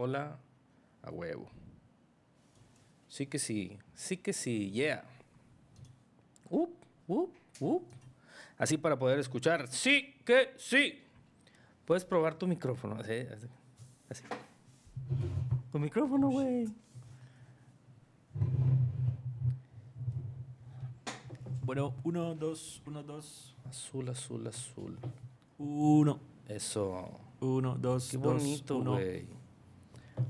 Hola, a huevo. Sí que sí, sí que sí, yeah. Up, up, up. Así para poder escuchar. Sí que sí. Puedes probar tu micrófono. Así. así, así. Tu micrófono, güey. Bueno, uno, dos, uno, dos. Azul, azul, azul. Uno, Eso. uno, dos, Qué dos, bonito, uno, güey.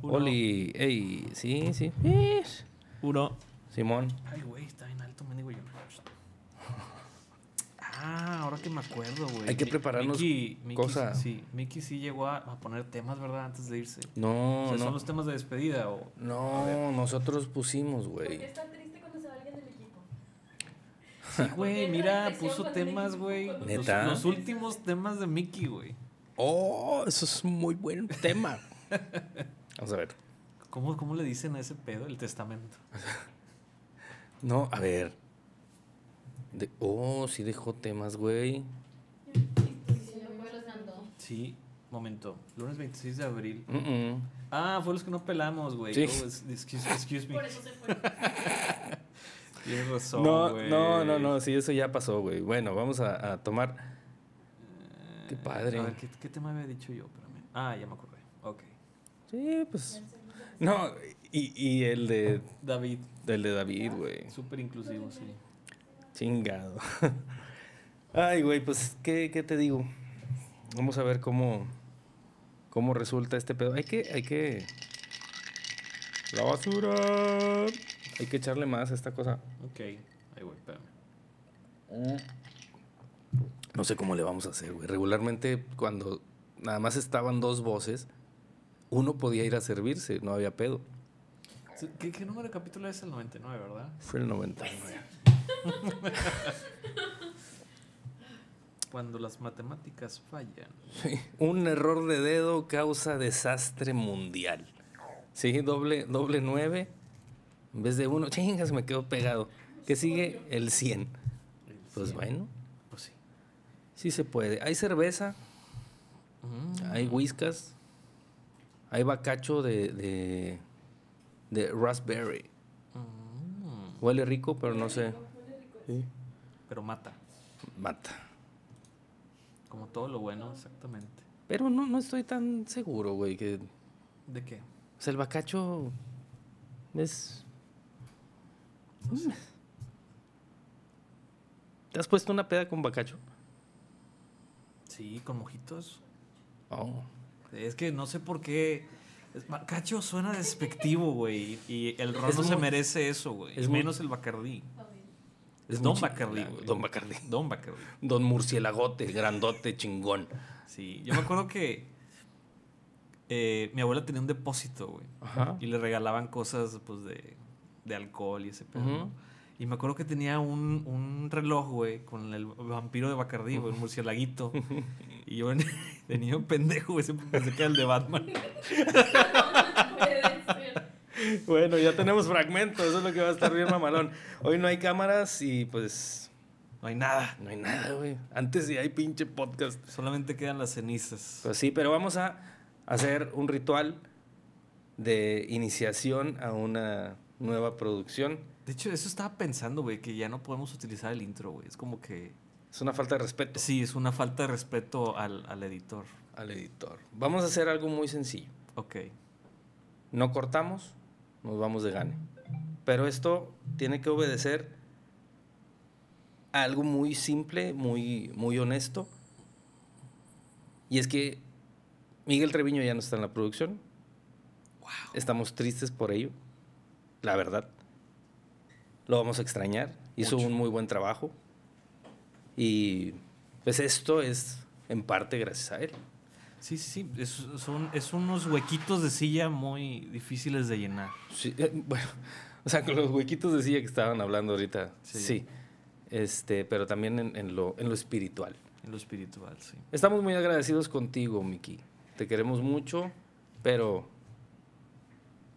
Uno, Oli, ey, sí, sí. Ish. uno. Simón. Ay, güey, está bien alto, mendigo yo. Ah, ahora que me acuerdo, güey. Hay que prepararnos Mickey- Mickey cosa. Sí, Mickey sí llegó a, a poner temas, ¿verdad? Antes de irse. No, o sea, no. ¿Son los temas de despedida o...? No, nosotros pusimos, güey. Está triste cuando se va alguien del equipo. Sí, güey, mira, puso temas, güey. Los, ¿Neta? los últimos temas de Mickey, güey. Oh, eso es un muy buen tema. Vamos a ver. ¿Cómo, ¿Cómo le dicen a ese pedo? El testamento. No, a ver. De- oh, sí dejó temas, güey. Sí, momento. Lunes 26 de abril. Mm, mm. Ah, fue los que no pelamos, güey. Sí. Oh, es- excuse, excuse me. Por eso se fue. Tienes razón, No, güey. no, no, no, sí, eso ya pasó, güey. Bueno, vamos a, a tomar. Qué Eh, padre. A ver, ¿qué, qué tema había dicho yo? Espérame. Ah, ya me acordé. Sí, pues. No, y, y el de. David, El de David, güey. súper inclusivo, sí. Chingado. Ay, güey, pues, ¿qué, ¿qué te digo? Vamos a ver cómo, cómo resulta este pedo. Hay que, hay que... La basura. Hay que echarle más a esta cosa. Ok. Ahí voy, espérame. No sé cómo le vamos a hacer, güey. Regularmente, cuando nada más estaban dos voces, uno podía ir a servirse, no había pedo. ¿Qué, qué número de capítulo es el 99, verdad? Fue el 99. Cuando las matemáticas fallan. Un error de dedo causa desastre mundial. Sí, doble, doble nueve. En vez de uno, chingas, me quedo pegado. ¿Qué sigue? El 100. Pues bueno, Pues sí. sí se puede. Hay cerveza, Mm. hay whiskas, hay bacacho de, de, de raspberry. Mm. Huele rico, pero no sé. Sí. Pero mata. Mata. Como todo lo bueno, exactamente. Pero no, no estoy tan seguro, güey, que... ¿De qué? O sea, el bacacho es... No sé. ¿Te has puesto una peda con bacacho? Sí, con mojitos. Oh. Es que no sé por qué. Bacacho suena despectivo, güey. Y el ron Es no se merece eso, güey. es muy- Menos el Bacardí. Es Don Bacardí, güey. Don Bacardí. Don Bacardí. Don Murcielagote, grandote, chingón. Sí, yo me acuerdo que eh, mi abuela tenía un depósito, güey. Ajá. Y le regalaban cosas, pues, de, de alcohol y ese pedo. Y me acuerdo que tenía un, un reloj, güey, con el vampiro de Bacardí, güey, un murcielaguito. y yo de niño pendejo, güey, siempre pensé que era el de Batman. Bueno, ya tenemos fragmentos, eso es lo que va a estar bien mamalón. Hoy no hay cámaras y pues No hay nada. no hay nada, güey. Antes sí hay pinche podcast. Solamente quedan las cenizas. Pues sí, pero vamos a hacer un ritual de iniciación a una nueva producción. De hecho, eso estaba pensando, güey, que ya no podemos utilizar el intro, güey. Es como que... Es una falta de respeto Sí, es una falta de respeto al, al editor. al editor. Vamos a hacer algo muy sencillo. Ok. No cortamos, nos vamos de gane. Pero esto tiene que obedecer a algo muy simple, muy, muy honesto. Y es que Miguel Treviño ya no está en la producción. Estamos tristes por ello, la verdad. Lo vamos a extrañar. Hizo Mucho. un muy buen trabajo. Y pues esto es en parte gracias a él. Sí, sí, sí. Es, son, es unos huequitos de silla muy difíciles de llenar. Sí, eh, bueno, o sea, con los huequitos de silla que estaban hablando ahorita, sí. Sí. Este, pero también en, en lo, en lo espiritual. En lo espiritual, sí. Estamos muy agradecidos contigo, Miki. Te queremos mucho, pero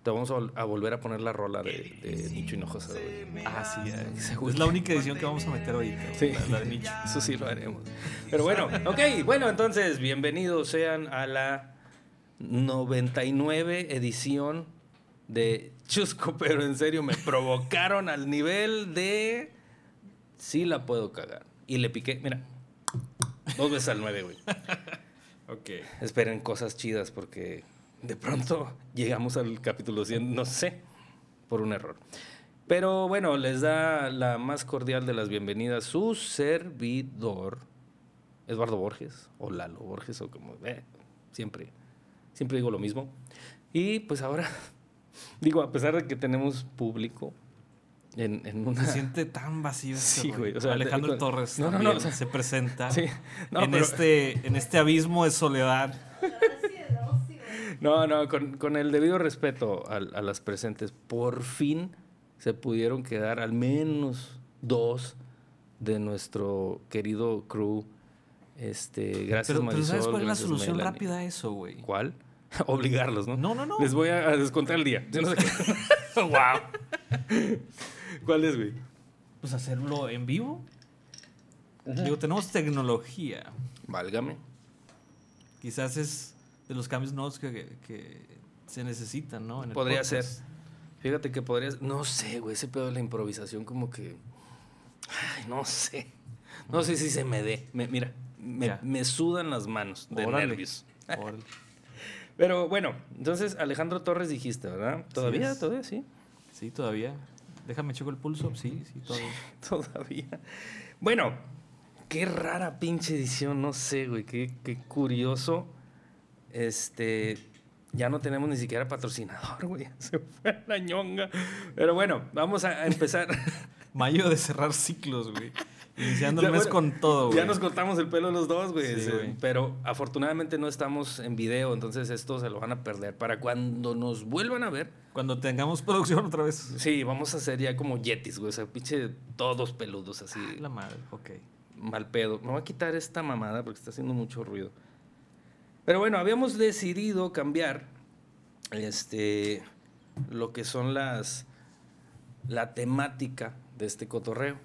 te vamos a, vol- a volver a poner la rola de, de Nicho Hinojosa. güey. Ah, sí. Seguro. Es la única edición que vamos a meter ahorita. güey, Sí. La, la de Nicho. Eso sí lo haremos. Pero bueno, ok, bueno, entonces, bienvenidos sean a la 99 edición de Chusco, pero en serio me provocaron al nivel de sí la puedo cagar. Y le piqué, mira, dos veces al 9, güey. Ok. Esperen cosas chidas porque de pronto llegamos al capítulo 100, no sé, por un error. Pero bueno, les da la más cordial de las bienvenidas su servidor, Eduardo Borges, o Lalo Borges, o como, eh, siempre, siempre digo lo mismo. Y pues ahora, digo, a pesar de que tenemos público en, en una... Se siente tan vacío este Sí, güey, o sea, Alejandro de- Torres no, no, no, también o sea- se presenta Sí, en, pero- este, en este abismo de soledad. No, no, con, con el debido respeto a, a las presentes, por fin se pudieron quedar al menos dos de nuestro querido crew. Este, gracias Pero, pero Marisol, ¿sabes cuál es la solución Melanie. rápida a eso, güey? ¿Cuál? Obligarlos, ¿no? No, no, no. Les voy a, a descontar el día. Yo no sé qué. wow. ¿Cuál es, güey? Pues hacerlo en vivo. Digo, tenemos tecnología. Válgame. Quizás es de los cambios nuevos que, que se necesitan, ¿no? En Podría ser. Fíjate que podrías. No sé, güey. Ese pedo de la improvisación, como que. Ay, no sé. No sé si se me dé. Me- mira, me, sudan las manos de Órale. nervios. Órale. Pero bueno, entonces Alejandro Torres dijiste, ¿verdad? ¿Todavía? ¿Todavía sí? Sí, todavía. Déjame checo el pulso. Sí, sí, todavía. Todavía. Bueno, qué rara pinche edición, no sé, güey. Qué, qué curioso. Este. Ya no tenemos ni siquiera patrocinador, güey. Se fue la ñonga. Pero bueno, vamos a empezar. Mayo de cerrar ciclos, güey. Iniciando el mes bueno, con todo, güey. Ya nos cortamos el pelo los dos, güey. Sí. Pero afortunadamente no estamos en video, entonces esto se lo van a perder. Para cuando nos vuelvan a ver, Cuando tengamos producción otra vez. sí, vamos a hacer ya como yetis, güey. O sea, pinche todos peludos así. La madre, ok. mal pedo. Me voy a quitar esta mamada porque está haciendo mucho ruido. Pero bueno, habíamos decidido cambiar este lo que son las la temática de este cotorreo.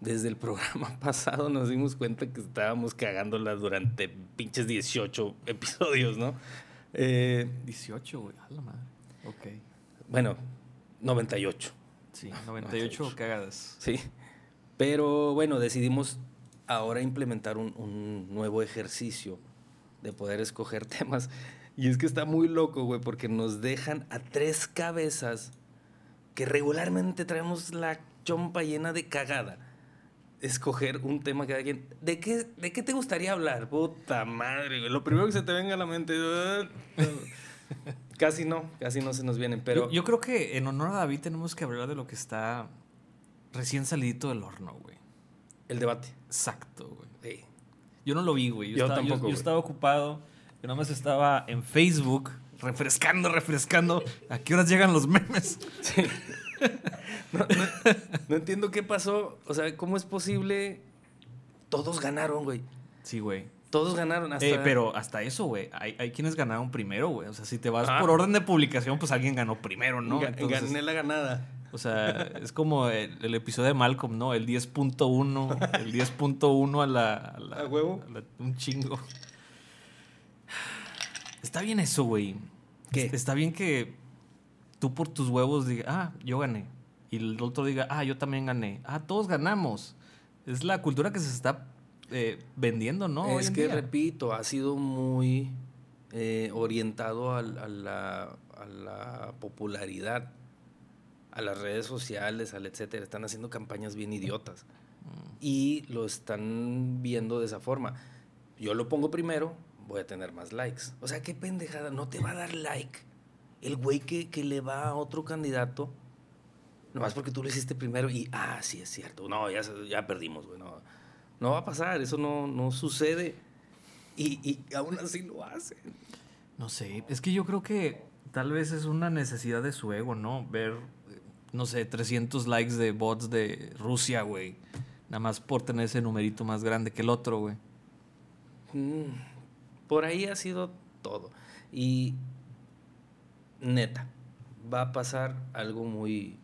Desde el programa pasado nos dimos cuenta que estábamos cagándola durante pinches 18 episodios, ¿no? Eh, 18, güey. A la madre. Ok. bueno, 98. Sí, 98 cagadas. Sí. Pero bueno, decidimos ahora implementar un, un nuevo ejercicio de poder escoger temas. Y es que está muy loco, güey, porque nos dejan a tres cabezas que regularmente traemos la chompa llena de cagada. Escoger un tema cada quien. ¿De qué, ¿De qué te gustaría hablar? Puta madre, güey. Lo primero que se te venga a la mente. casi no, casi no se nos vienen. Pero yo, yo creo que en honor a David tenemos que hablar de lo que está recién salidito del horno, güey. el debate. Exacto, güey. Sí. Yo no lo vi, güey. Yo, Yo estaba, tampoco, yo güey. estaba ocupado. Yo nada más estaba en Facebook refrescando, refrescando. ¿A qué horas llegan los memes? Sí. No, no- no entiendo qué pasó. O sea, ¿cómo es posible? Todos ganaron, güey. Sí, güey. Todos ganaron hasta. Eh, pero hasta eso, güey. Hay, hay quienes ganaron primero, güey. O sea, si te vas Ah. por orden de publicación, pues alguien ganó primero, ¿no? Ga- Entonces, gané la ganada. O sea, es como el, el episodio de Malcolm, ¿no? El 10.1, el 10.1 a la, a la- ¿A huevo? a la- un chingo. Está bien eso, güey. ¿Qué? Está bien que tú por tus huevos digas, ah, yo gané. Y el otro diga, ah, yo también gané. Ah, todos ganamos. Es la cultura que se está eh, vendiendo, ¿no? Es que, día. repito, ha sido muy eh, orientado a, la, a la popularidad, a las redes sociales, al etcétera. Están haciendo campañas bien idiotas. Mm. Y lo están viendo de esa forma. Yo lo pongo primero, voy a tener más likes. O sea, qué pendejada. No te va a dar like el güey que, que le va a otro candidato. Nomás porque tú lo hiciste primero y, ah, sí es cierto. No, ya, ya perdimos, güey. No, no va a pasar, eso no, no sucede. Y, y aún así lo hacen. No sé, es que yo creo que tal vez es una necesidad de su ego, ¿no? Ver, no sé, 300 likes de bots de Rusia, güey. Nada más por tener ese numerito más grande que el otro, güey. Mm, por ahí ha sido todo. Y neta, va a pasar algo muy,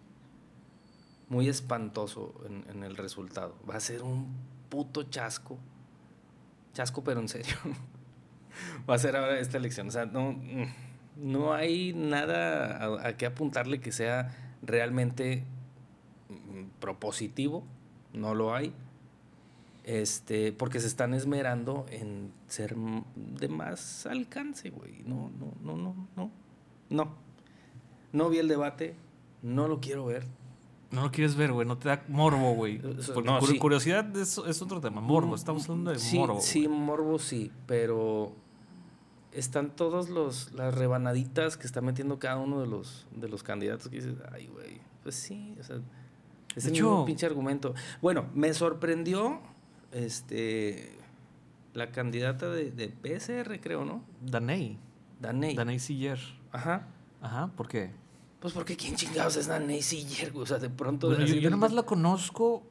muy espantoso en, en el resultado. Va a ser un puto chasco. Chasco, pero en serio. va a ser ahora esta elección. O sea, no, mm, no hay nada a, a qué apuntarle que sea realmente mm, propositivo. No lo hay. Este, porque se están esmerando en ser de más alcance, güey. No, no, no, no, no. No. No vi el debate. No lo quiero ver. No lo quieres ver, güey. No te da morbo, güey. No, sí. curiosidad es, es otro tema. Morbo. Estamos hablando de sí, morbo. Sí, güey. morbo sí, pero están todos los las rebanaditas que está metiendo cada uno de los de los candidatos que dices, ay, güey, pues sí, o sea, es mismo pinche argumento. Bueno, me sorprendió este la candidata de, de PSR, creo, ¿no? Daney. Daney. Daney Siller. Ajá. Ajá, ¿por qué? Pues porque quién chingados es Daney Siller, güey? O sea, de pronto Bueno, yo, yo nomás la conozco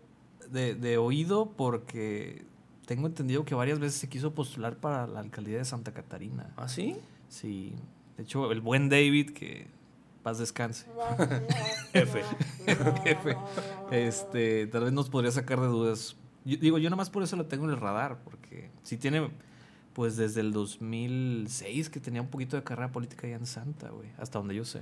de, de oído porque tengo entendido que varias veces se quiso postular para la alcaldía de Santa Catarina. ¿Ah, sí? Sí. De hecho, el buen David, que paz descanse. F. Jefe. Este, tal vez nos podría sacar de dudas. Yo- digo, yo nomás por eso la tengo en el radar, porque si tiene, pues desde el 2006 que tenía un poquito de carrera política ya en Santa, güey, hasta donde yo sé.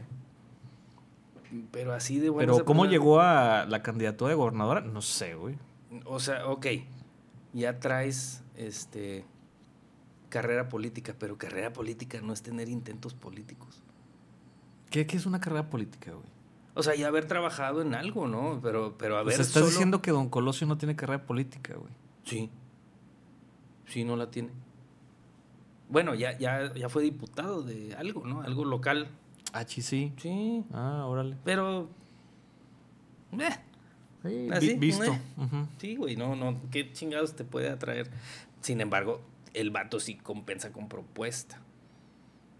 Pero así de buenas Pero cómo llegó a la candidatura de gobernadora, no sé, güey. O sea, ok, ya traes este carrera política, pero carrera política no es tener intentos políticos. ¿Qué, qué es una carrera política, güey? O sea, ya haber trabajado en algo, ¿no? Pero, pero a O ver. sea, estás solo- diciendo que Don Colosio no tiene carrera política, güey. Sí. Sí, no la tiene. Bueno, ya, ya, ya fue diputado de algo, ¿no? Algo local. Ah, sí, sí. Sí. Ah, órale. Pero. eh, Sí, Así, vi- visto. eh. Sí, güey, no, no. ¿Qué chingados te puede atraer? Sin embargo, el vato sí compensa con propuesta.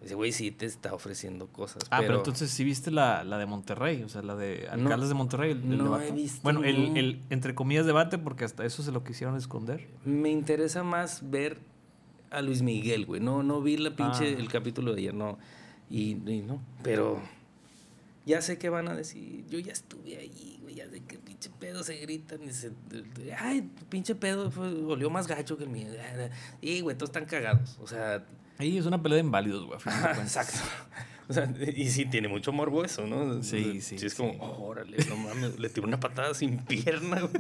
Ese güey sí te está ofreciendo cosas. Ah, pero, pero, entonces sí viste la, la de Monterrey, o sea, la de No, alcaldes de Monterrey. El, el no debate. he visto Bueno, el, el, entre comillas, debate, porque hasta eso se lo quisieron esconder. me interesa más ver a Luis Miguel, güey. No, no vi la pinche Ah. el capítulo de ayer, no. Y, y no, pero ya sé qué van a decir. Yo ya estuve ahí, güey. Ya sé que pinche pedo se gritan y se. Ay, pinche pedo fue, olió más gacho que el mío. Y, güey, todos están cagados. O sea, Ahí es una pelea de inválidos, güey. Exacto. O sea, y sí tiene mucho morbo eso, ¿no? Sí, sea, sí, es como, sí. "Oh, órale, no mames, le tiró una patada sin pierna, güey.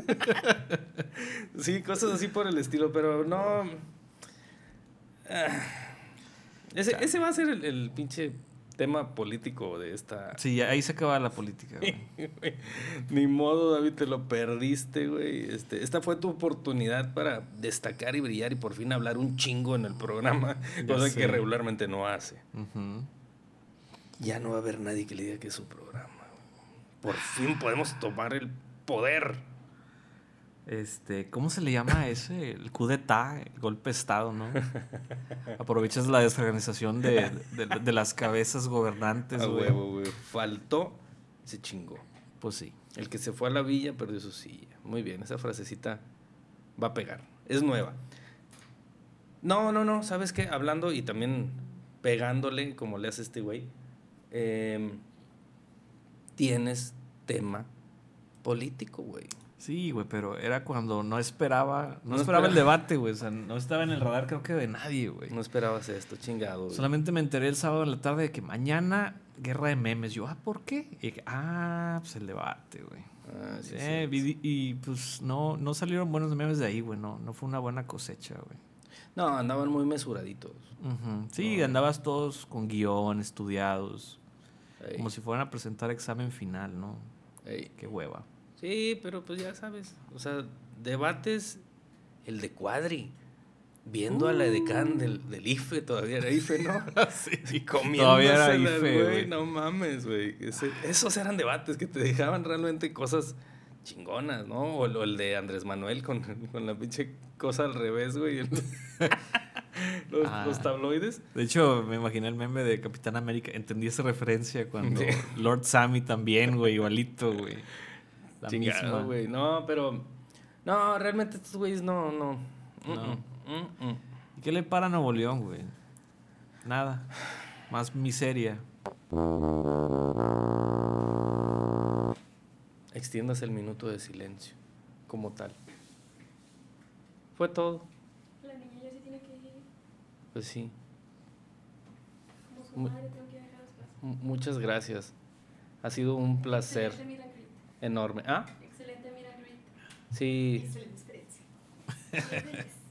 Sí, cosas así por el estilo, pero no. Ah. Ese, ese va a ser el, el pinche tema político de esta. Sí, ahí se acaba la política, güey. Ni modo, David, te lo perdiste, güey. Este, esta fue tu oportunidad para destacar y brillar y por fin hablar un chingo en el programa, Ya cosa sé. que regularmente no hace. Ya no va a haber nadie que le diga que es su programa. Por fin podemos tomar el poder. Este, ¿cómo se le llama a ese? El coup d'etat, el golpe de estado, ¿no? Aprovechas la desorganización de, de- de las cabezas gobernantes, güey. güey. Faltó, se chingó. Pues sí. El que se fue a la villa perdió su silla. Muy bien, esa frasecita va a pegar. Es nueva. No, no, no, ¿sabes qué? Hablando y también pegándole, como le hace este güey, em, tienes tema político, güey. Sí, güey, pero era cuando no esperaba, no, No esperaba el debate, güey. O sea, no estaba en el radar creo que de nadie, güey. No esperabas esto, chingado. güey. Solamente me enteré el sábado en la tarde de que mañana guerra de memes. Yo, ah, ¿por qué? Y dije, ah, pues el debate, güey. Ah, sí, Eh, sí, y, pues no, no salieron buenos memes de ahí, güey. No, no fue una buena cosecha, güey. No, andaban muy mesuraditos. Sí, No. andabas todos con guion, estudiados, Ey, como si fueran a presentar examen final, ¿no? ey. Qué hueva. Sí, pero pues ya sabes. O sea, debates el de Cuadri. Viendo a la edecán del, del IFE, todavía era IFE, ¿no? sí, Comiéndosela, Todavía era IFE, güey. No mames, güey. Esos eran debates que te dejaban realmente cosas chingonas, ¿no? O, el- o el de Andrés Manuel con, con la pinche cosa al revés, güey. los, Ah. los tabloides. De hecho, me imaginé el meme de Capitán América. Entendí esa referencia cuando Sí. Lord Sammy también, güey, igualito, güey. La Chingado, misma. güey. No, pero. No, realmente estos güeyes no, no. Mm, No. mm, mm, mm. ¿Y qué le para a Nuevo León, güey? Nada. Más miseria. Extiendas el minuto de silencio, como tal. Fue todo. La niña ya se tiene que ir. Pues sí. con madre, tengo que Muchas gracias. Ha sido un placer. Enorme. Ah, Excelente milagrit. sí. Excelente experiencia.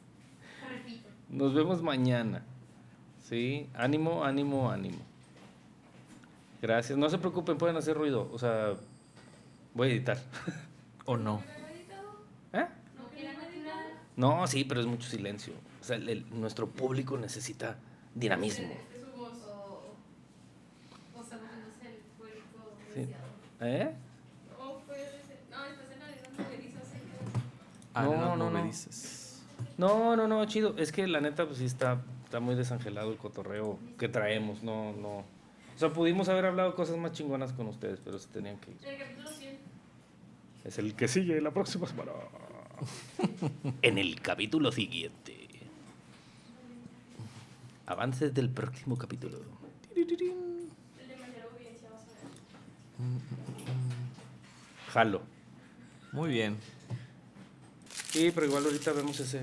Nos vemos mañana. Sí, ánimo, ánimo, ánimo. Gracias. No se preocupen, pueden hacer ruido. O sea, voy a editar. ¿O no? ¿Eh? ¿No sí, pero es mucho silencio. O sea, el- el- nuestro público necesita dinamismo. Es su voz. O, o sea, no es el público Sí. deseado. ¿Eh? O puede ser. No, estás en la movediza Ah, No, no, no, me no. dices. No, no, no, chido. Es que la neta, pues sí está, está muy desangelado el cotorreo que traemos. No, no. O sea, pudimos haber hablado cosas más chingonas con ustedes, pero se tenían que ir. El capítulo 100. Es el que sigue la próxima semana. en el capítulo siguiente. Avances del próximo capítulo. El de mayor audiencia vas a ver. Jalo. Muy bien. Sí, pero igual ahorita vemos ese,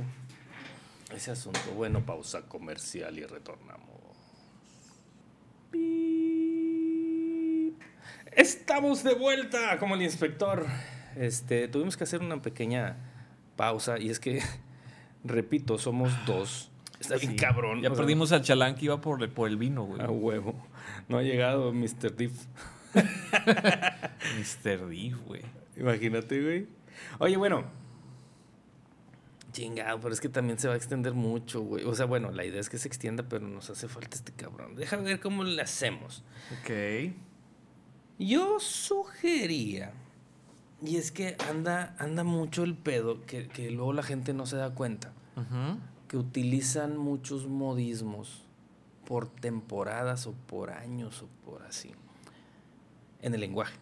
ese asunto. Bueno, pausa comercial y retornamos. Estamos de vuelta como el inspector. Este, tuvimos que hacer una pequeña pausa y es que, repito, somos dos. Está bien Sí. cabrón. Ya sea, perdimos al chalán que iba por, el- por el vino, güey. A huevo. No ha llegado Mr. Diff. Mr. D, güey. Imagínate, güey. Oye, bueno. Chingado, pero es que también se va a extender mucho, güey. O sea, bueno, la idea es que se extienda, pero nos hace falta este cabrón. Deja ver cómo le hacemos. Ok. Yo sugería, y es que anda, anda mucho el pedo, que, que luego la gente no se da cuenta, que utilizan muchos modismos por temporadas o por años o por así, en el lenguaje.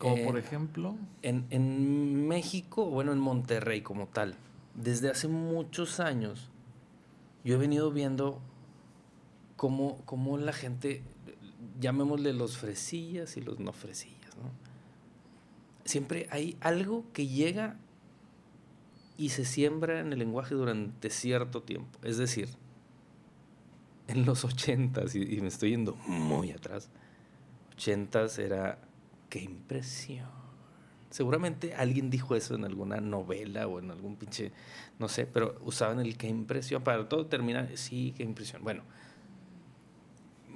Como Eh, por ejemplo. En, en México, bueno, en Monterrey como tal, desde hace muchos años, yo he venido viendo cómo, cómo la gente, llamémosle los fresillas y los no fresillas, ¿no? Siempre hay algo que llega y se siembra en el lenguaje durante cierto tiempo. Es decir, en los ochentas, y, y me estoy yendo muy atrás, ochentas era, qué impresión. Seguramente alguien dijo eso en alguna novela o en algún pinche, no sé, pero usaban el qué impresión. Para todo terminar, sí, qué impresión. Bueno,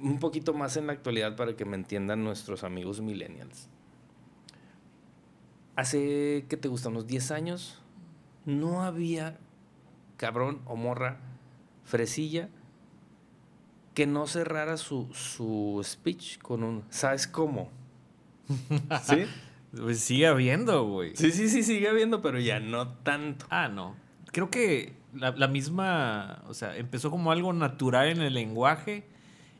un poquito más en la actualidad para que me entiendan nuestros amigos millennials. Hace, ¿qué te gusta? Unos 10 años, no había cabrón o morra fresilla que no cerrara su, su speech con un, ¿sabes cómo? ¿Sí? Pues sigue habiendo, güey. Sí, sí, sí, sigue habiendo, pero ya no tanto. Ah, no. Creo que la, la misma, o sea, empezó como algo natural en el lenguaje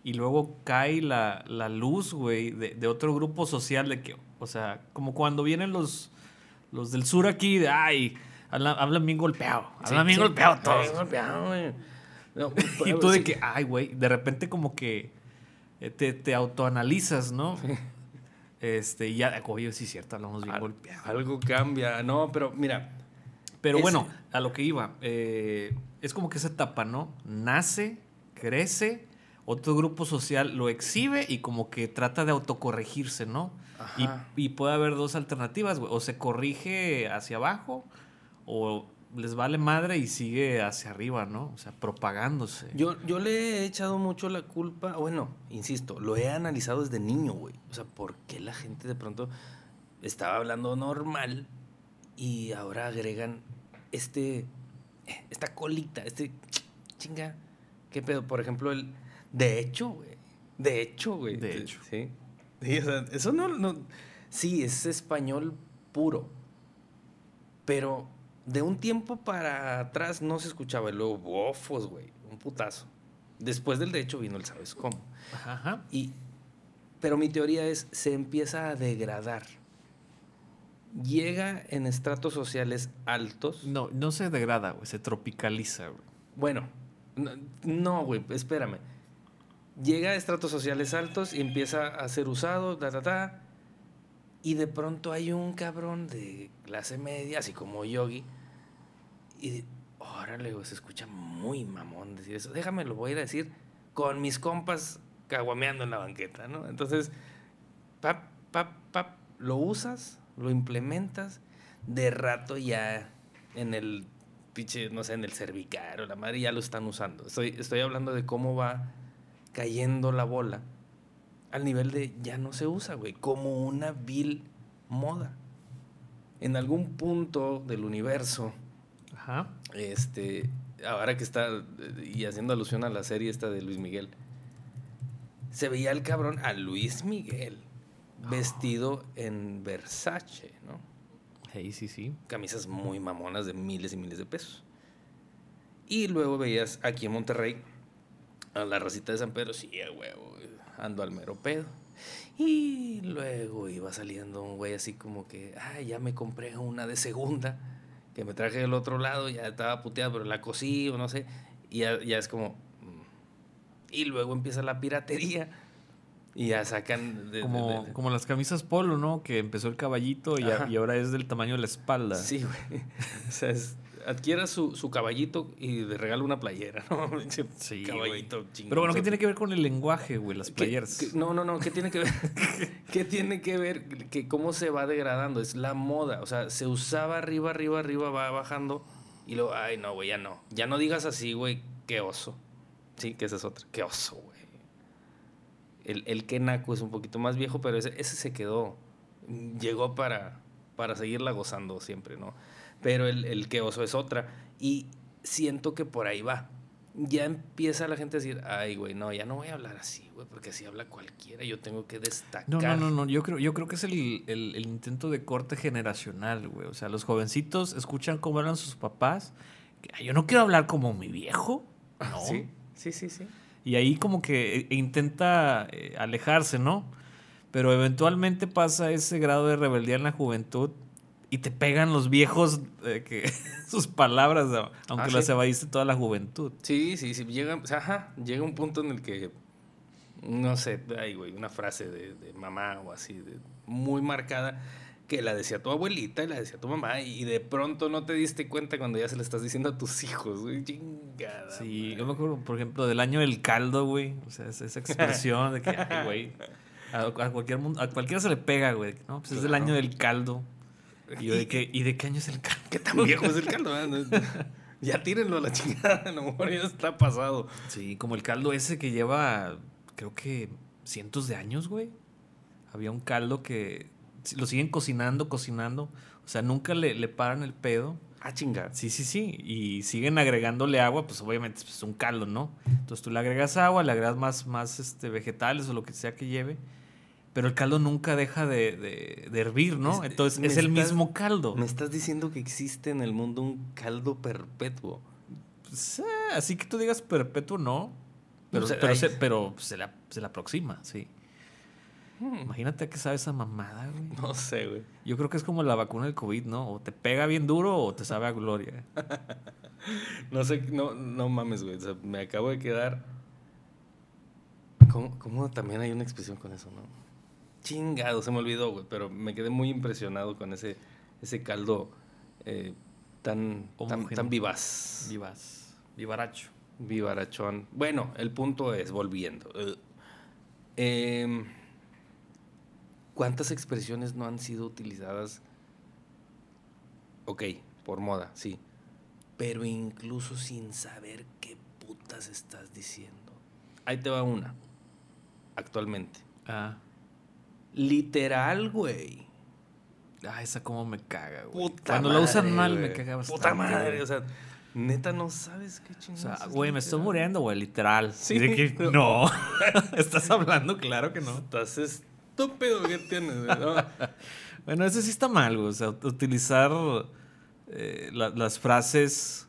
y luego cae la, la luz, güey, de, de otro grupo social de que, o sea, como cuando vienen los, los del sur aquí de, ay, hablan, hablan bien golpeado, hablan bien golpeado todos. Bien golpeado, güey. No, Y tú de que, ay, güey, de repente como que eh, te, te autoanalizas, ¿no? Este, y ya, oye, sí cierto, hablamos bien Al- golpeado. Algo cambia. No, pero mira, Pero Ese- bueno, a lo que iba, eh, es como que esa etapa, ¿no? Nace, crece, otro grupo social lo exhibe y como que trata de autocorregirse, ¿no? Y, y puede haber dos alternativas, güey. O se corrige hacia abajo o les vale madre y sigue hacia arriba, ¿no? O sea, propagándose. yo, yo le he echado mucho la culpa, bueno, insisto, lo he analizado desde niño, güey. O sea, ¿por qué la gente de pronto estaba hablando normal y ahora agregan este, eh, esta colita, este chinga? ¿Qué pedo? Por ejemplo, el de hecho, güey. De hecho, güey. De hecho. Sí. Sí, o sea, eso no, no. Sí, es español puro. Pero de un tiempo para atrás no se escuchaba. Y luego, bofos, güey. Un putazo. Después del de hecho vino el sabes cómo. Ajá, ajá. Y, pero mi teoría es, se empieza a degradar. Llega en estratos sociales altos. No, no se degrada, güey, se tropicaliza, güey. Bueno, no, no, güey, espérame. Llega a estratos sociales altos y empieza a ser usado, ta, ta, ta. Y de pronto hay un cabrón de clase media, así como Yogi. Y órale, güey, se escucha muy mamón decir eso. Déjame, lo voy a ir a decir con mis compas caguameando en la banqueta, ¿no? Entonces, pap, pap, pap, lo usas, lo implementas, de rato ya en el pinche, no sé, en el cervical o la madre ya lo están usando. Estoy, estoy hablando de cómo va cayendo la bola al nivel de ya no se usa, güey, como una vil moda. En algún punto del universo, Ajá. este, ahora que está, y haciendo alusión a la serie esta de Luis Miguel, se veía el cabrón a Luis Miguel vestido en Versace, ¿no? Hey, sí, sí. Camisas muy mamonas de miles y miles de pesos. Y luego veías aquí en Monterrey a la racita de San Pedro, sí, huevo, ando al mero pedo. Y luego iba saliendo un güey así como que, ah, ya me compré una de segunda, que me traje del otro lado, ya estaba puteada, pero la cosí o no sé. Y ya, ya es como... mm. Y luego empieza la piratería. Y ya sacan... de- Como, de- como las camisas polo, ¿no? Que empezó el caballito y, a- y ahora es del tamaño de la espalda. Sí, güey. O sea, es- adquiera su, su caballito y le regala una playera, ¿no? Sí, caballito chingón. Pero bueno, ¿qué tiene que ver con el lenguaje, güey? Las ¿Qué- playeras. qué- no, no, no. ¿Qué tiene que ver? ¿Qué tiene que ver? Que cómo se va degradando. Es la moda. O sea, se usaba arriba, arriba, arriba, va bajando. Y luego, ay, no, güey, ya no. Ya no digas así, güey. Qué oso. Sí, que esa es otra. Qué oso, güey. El, el naco es un poquito más viejo, pero ese, ese se quedó. Llegó para, para seguirla gozando siempre, ¿no? Pero el, el que oso es otra. Y siento que por ahí va. Ya empieza la gente a decir, ay, güey, no, ya no voy a hablar así, güey, porque así habla cualquiera. Yo tengo que destacar. No, no, no, no. Yo creo, yo creo que es el, el- el intento de corte generacional, güey. O sea, los jovencitos escuchan cómo hablan sus papás. que, "Ay, yo no quiero hablar como mi viejo. No. Sí, sí, sí, sí. Y ahí como que eh, intenta eh, alejarse, ¿no? Pero eventualmente pasa ese grado de rebeldía en la juventud y te pegan los viejos eh, que sus palabras, aunque Ah, las sí. evadiste toda la juventud. Sí, sí, sí. Llega, o sea, ajá, llega un punto en el que, no sé, ay, güey, una frase de, de mamá o así, de- muy marcada, que la decía tu abuelita y la decía tu mamá, y de pronto no te diste cuenta cuando ya se le estás diciendo a tus hijos, güey. Chingada. Sí, yo me acuerdo, por ejemplo, del año del caldo, güey. O sea, es- esa expresión de que, ay, güey. A, a cualquier mundo, a cualquiera se le pega, güey. No, pues es del Claro. año del caldo. Y yo de que, ¿y de qué año es el caldo? ¿Qué tan viejo es el caldo? ah? Ya tírenlo a la chingada, a lo mejor ya está pasado. Sí, como el caldo ese que lleva, creo que cientos de años, güey. Había un caldo que lo siguen cocinando, cocinando. O sea, nunca le, le paran el pedo. Ah, chinga. Sí, sí, sí. Y siguen agregándole agua, pues obviamente es un caldo, ¿no? Entonces tú le agregas agua, le agregas más, más este, vegetales o lo que sea que lleve. Pero el caldo nunca deja de, de- de hervir, ¿no? Es- Entonces es el estás- mismo caldo. Me estás diciendo que existe en el mundo un caldo perpetuo. Pues, eh, así que tú digas perpetuo, no. Pero, se, pero se, la, se la aproxima, sí. Hmm, Imagínate a qué sabe esa mamada, güey. No sé, güey. Yo creo que es como la vacuna del COVID, ¿no? O te pega bien duro o te sabe a gloria. No sé, no, no mames, güey. O sea, me acabo de quedar. ¿Cómo, cómo también hay una expresión con eso, no? Chingado, se me olvidó, güey. Pero me quedé muy impresionado con ese, ese caldo eh, tan, tan, tan vivaz. Vivas. Vivaracho. Vivarachón. Bueno, el punto es, volviendo. eh, em, ¿Cuántas expresiones no han sido utilizadas? Ok, por moda, sí. Pero incluso sin saber qué putas estás diciendo. Ahí te va una. Actualmente. Ah. Literal, güey. Ah, esa como me caga, güey. Puta Cuando la usan mal güey. me caga bastante. Puta madre, güey. o sea, neta no sabes qué O chingados. sea, es güey, me estoy muriendo, güey, literal. Sí. De que, no. Estás hablando, claro que no. Estás estúpido, ¿qué tienes? güey? No. Bueno, ese sí está mal, güey. O sea, utilizar eh, la- las frases.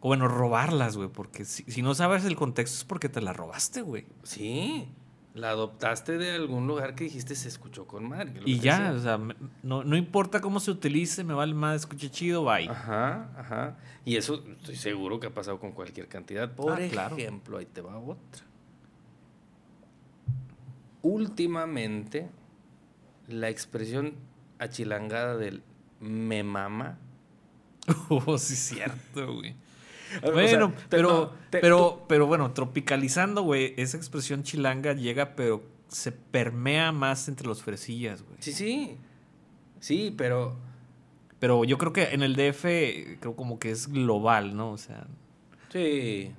O bueno, robarlas, güey. Porque si, si no sabes el contexto es porque te la robaste, güey. Sí, la adoptaste de algún lugar que dijiste se escuchó con madre. Y ya, o sea, no, no importa cómo se utilice, me vale más, escuche chido, bye. Ajá, ajá. Y eso estoy seguro que ha pasado con cualquier cantidad. Por Ah, claro. ejemplo, ahí te va otra. Últimamente, la expresión achilangada del me mama Oh, sí, cierto, güey. Bueno, O sea, te- pero, no, te- pero, pero bueno, tropicalizando, güey, esa expresión chilanga llega, pero se permea más entre los fresillas, güey. Sí, sí. Sí, pero. Pero yo creo que en el DF, creo como que es global, ¿no? O sea, Sí.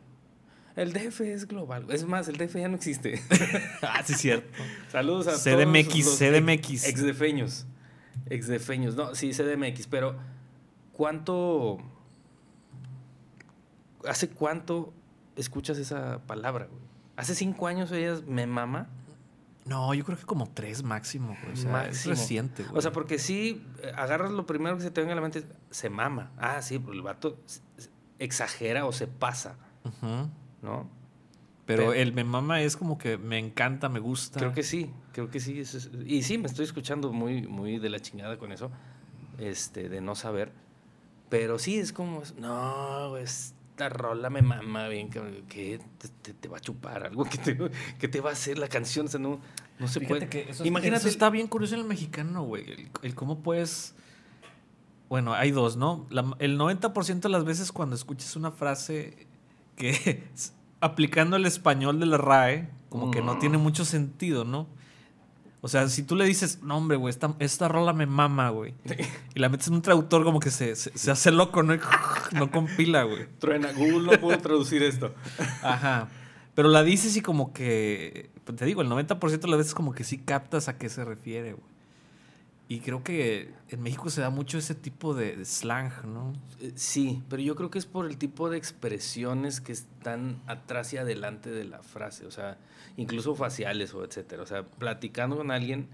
El DF es global. Es más, el DF ya no existe. ah, sí, cierto. Saludos a CDMX, todos los CDMX. Exdefeños. Exdefeños. No, sí, CDMX. Pero, ¿cuánto. ¿Hace cuánto escuchas esa palabra, güey? ¿Hace cinco años oías me mama? No, yo creo que como tres máximo, güey. O sea, es reciente, güey. O sea, porque sí, agarras lo primero que se te venga a la mente, se mama. Ah, sí, pues el vato exagera o se pasa. ¿no? Pero Pero- el me mama es como que me encanta, me gusta. Creo que sí, creo que sí. eso es- y sí, me estoy escuchando muy, muy de la chingada con eso, este, de no saber. Pero sí, es como, no, esta rola me mama bien, que te, te- te va a chupar, algo que te, que te va a hacer la canción, o sea, no, no se Fíjate puede. que eso, Imagínate, eso está bien curioso en el mexicano, güey. El, el cómo puedes. Bueno, hay dos, ¿no? La- el 90% de las veces cuando escuchas una frase que aplicando el español de la RAE, como que no Mm. tiene mucho sentido, ¿no? O sea, si tú le dices, no, hombre, güey, esta, esta rola me mama, güey. Y la metes en un traductor, como que se, se, se hace loco, ¿no? Y no compila, güey. truena, Google no puedo traducir esto. Ajá. Pero la dices y como que, pues te digo, el 90% de las veces como que sí captas a qué se refiere, güey. Y creo que en México se da mucho ese tipo de, de slang, ¿no? Eh, Sí, pero yo creo que es por el tipo de expresiones que están atrás y adelante de la frase, o sea, incluso faciales o etcétera. O sea, platicando con alguien,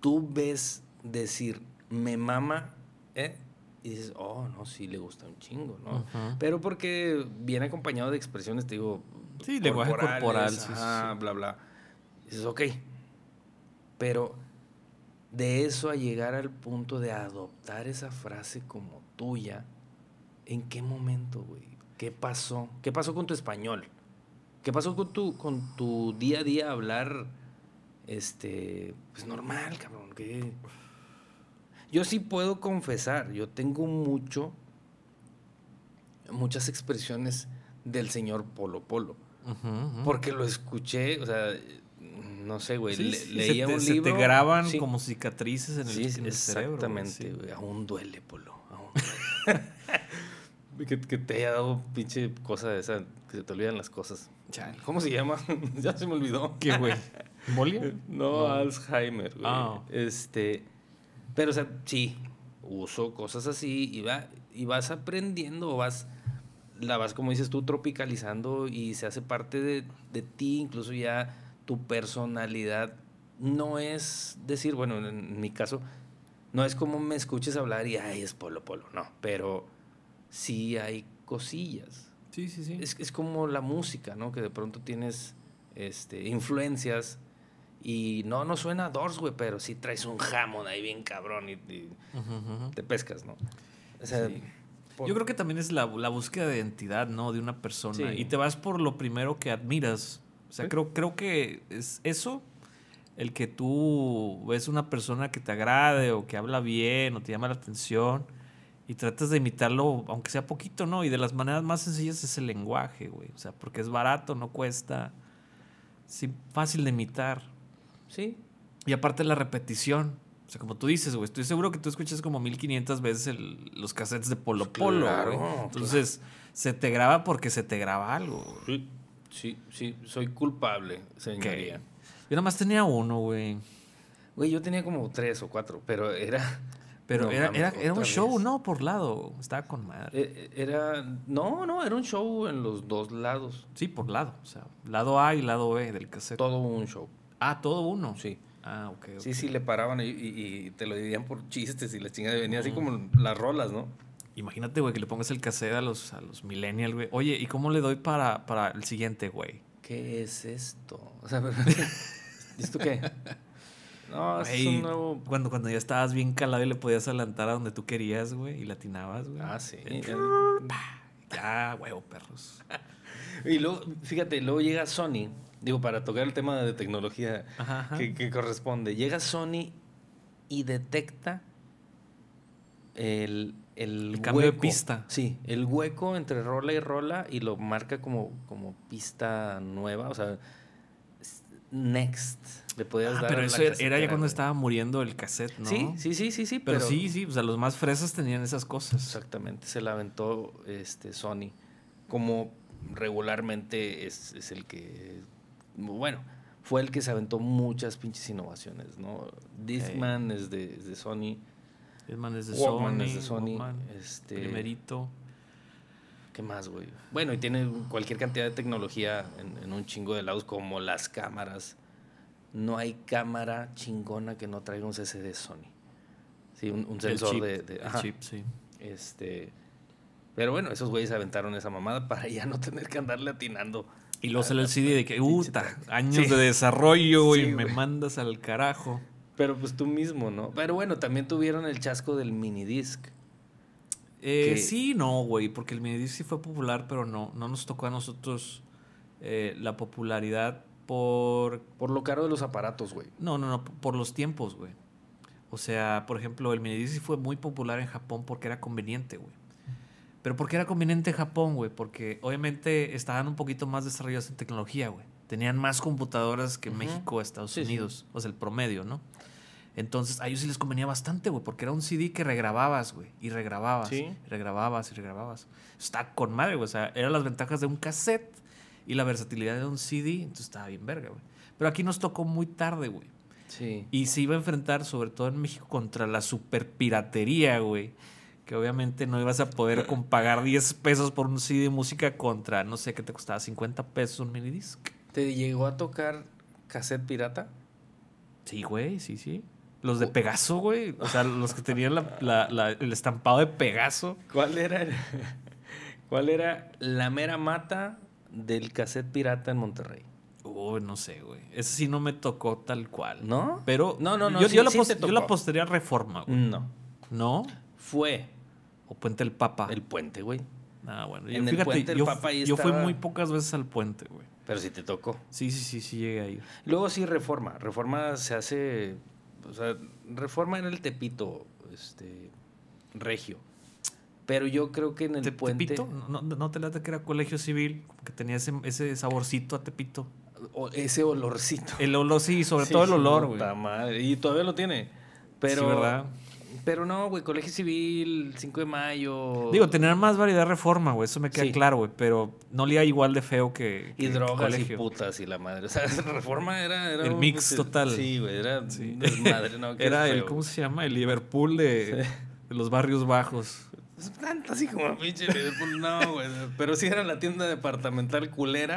tú ves decir, me mama, ¿eh? Y dices, oh, no, sí, le gusta un chingo, ¿no? Ujú. Pero porque viene acompañado de expresiones, te digo, Sí, lenguaje corporal, sí, sí, ajá, sí. bla, bla. Dices, ok. Pero de eso a llegar al punto de adoptar esa frase como tuya, ¿en qué momento, güey? ¿Qué pasó? ¿Qué pasó con tu español? ¿Qué pasó con tu, con tu día a día hablar, este, pues normal, cabrón? ¿Qué? Yo sí puedo confesar, yo tengo mucho, muchas expresiones del señor Polo Polo. Porque lo escuché, o sea, no sé, güey, Sí, le- sí, leía se te, un se libro. te graban sí, como cicatrices en el, sí, en el cerebro. exactamente, güey, aún duele, Polo, aún duele. que, que te haya dado pinche cosa de esa, que se te olvidan las cosas. Chale. ¿Cómo se llama? ya se me olvidó. ¿Qué, güey? ¿Molia? No, Alzheimer, güey. Ah. Este, pero, o sea, sí, uso cosas así y, va, y vas aprendiendo o vas, la vas, como dices tú, tropicalizando y se hace parte de, de ti, incluso ya tu personalidad no es decir, bueno, en, mi caso, no es como me escuches hablar y, ay, es polo, polo, no, pero sí hay cosillas. Sí, sí, sí. Es, es como la música, ¿no? Que de pronto tienes este, influencias y no, no suena a Doors, güey, pero sí traes un jamón ahí bien cabrón y, te pescas, ¿no? O sea, Sí. por- Yo creo que también es la, la búsqueda de identidad, ¿no? De una persona. Sí. Y te vas por lo primero que admiras. O sea, Sí. creo, creo que es eso, el que tú ves una persona que te agrade o que habla bien o te llama la atención y tratas de imitarlo, aunque sea poquito, ¿no? Y de las maneras más sencillas es el lenguaje, güey. O sea, porque es barato, no cuesta. Sí, fácil de imitar. Sí, Y aparte la repetición. O sea, como tú dices, güey, estoy seguro que tú escuchas como 1500 veces el- los cassettes de Polo Polo, claro, güey. claro. Entonces, se te graba porque se te graba algo. güey. sí, sí, sí, soy culpable, señoría. Yo nada más tenía uno, güey. Güey, yo tenía como tres o cuatro, pero era... Pero No era, era, era un show. ¿no? Por lado. Estaba con madre. Eh, Era... No, no, era un show en los dos lados. Sí, por lado. O sea, lado A y lado B del cassette. Todo un show, Ah, todo uno. sí. Ah, ok. ok. Sí, sí, le paraban y, y- y te lo dividían por chistes y la chingada venía así Mm. como las rolas, ¿no? Imagínate, güey, que le pongas el cassette a los, a los millennials, güey. Oye, ¿y cómo le doy para, para el siguiente, güey? ¿Qué es esto? O sea, ¿esto qué? No, es Güey, un nuevo... Cuando, cuando ya estabas bien calado y le podías adelantar a donde tú querías, güey, y latinabas, güey. Ah, sí. El- Ya, huevo, perros. Y luego, fíjate, luego llega Sony, digo, para tocar el tema de tecnología Ajá, ajá. que, que corresponde, llega Sony y detecta el el, El cambio de hueco. pista. Sí, el hueco entre rola y rola y lo marca como, como pista nueva, o sea, next. Le podías Ah, dar pero a la eso era, era ya cuando estaba muriendo el cassette, ¿no? Sí, sí, sí, sí, sí, Pero, sí, sí, o sea, los más fresas tenían esas cosas. Exactamente, se la aventó este Sony. Como regularmente es, es el que. Bueno, fue el que se aventó muchas pinches innovaciones, ¿no? Discman es, de, es de Sony. Discman es de Walkman Sony. es de Sony. Walkman, Este, Primerito. ¿Qué más, güey? Bueno, y tiene cualquier cantidad de tecnología en, en un chingo de lados, como las cámaras. No hay cámara chingona que no traiga un CCD Sony. Sí, un, sensor chip, de, de- ajá. chip, sí. Este. Pero bueno, esos güeyes aventaron esa mamada para ya no tener que andarle atinando. Y la el CD de que, puta, track". años Sí. de desarrollo, güey, Sí, me mandas al carajo. Pero pues tú mismo, ¿no? Pero bueno, también tuvieron el chasco del minidisc. Eh, Que- Sí, no, güey, porque el minidisc sí fue popular, pero no, no nos tocó a nosotros eh, la popularidad por... Por lo caro de los aparatos, güey. No, no, no, por los tiempos, güey. O sea, por ejemplo, el minidisc sí fue muy popular en Japón porque era conveniente, güey. Pero ¿por qué era conveniente en Japón, güey? Porque obviamente estaban un poquito más desarrollados en tecnología, güey. Tenían más computadoras que Ujú. México, Estados Sí, sí. Unidos. O sea, el promedio, ¿no? Entonces, a ellos sí les convenía bastante, güey, porque era un CD que regrababas, güey, y regrababas, Sí. y regrababas y regrababas. Está con madre, güey, o sea, eran las ventajas de un cassette y la versatilidad de un CD, entonces estaba bien verga, güey. Pero aquí nos tocó muy tarde, güey. Sí. Y se iba a enfrentar, sobre todo en México, contra la super piratería, güey. Que obviamente no ibas a poder con pagar 10 pesos por un CD de música contra, no sé, qué te costaba 50 pesos un minidisc. ¿Te llegó a tocar cassette pirata? Sí, güey, sí, sí. Los de Pegaso, güey. O sea, los que tenían la- la- la- el estampado de Pegaso. ¿Cuál era, ¿Cuál era la mera mata del cassette pirata en Monterrey? Uy, no sé, güey. Ese sí no me tocó tal cual. ¿No? Pero No, no, no, yo, sí- yo la, sí pos- te yo la tocó. postería Reforma, güey. No. ¿No? Fue O Puente el Papa. el puente, güey. Ah, bueno. en Yo, el fíjate, Puente yo, Papa ahí yo fui muy pocas veces al puente, güey. Pero sí te tocó. Sí, sí, sí, sí llegué a ir. Luego sí Reforma. Reforma se hace. O sea, Reforma era el Tepito, este. Regio. Pero yo creo que en el ¿Te- puente. ¿Tepito? ¿No, no, no te late que era colegio civil? Que tenía ese, ese saborcito a Tepito. o ese olorcito. El olor, sí, sobre Sí, todo el olor, güey. Y todavía lo tiene. Pero. Sí, ¿verdad? Pero no, güey, Colegio Civil, 5 de mayo. Digo, tenían más variedad de reforma, güey. Eso me queda Sí. claro, güey. Pero no olía igual de feo que. Y que drogas y colegio. putas y la madre. O sea, Reforma era. era El un mix total. Sí, güey, era Sí. desmadre, ¿no? Era el. ¿cómo se llama? El Liverpool de, de los barrios bajos. Es Tanto así como pinche Liverpool, no, güey. Pero sí era la tienda departamental culera.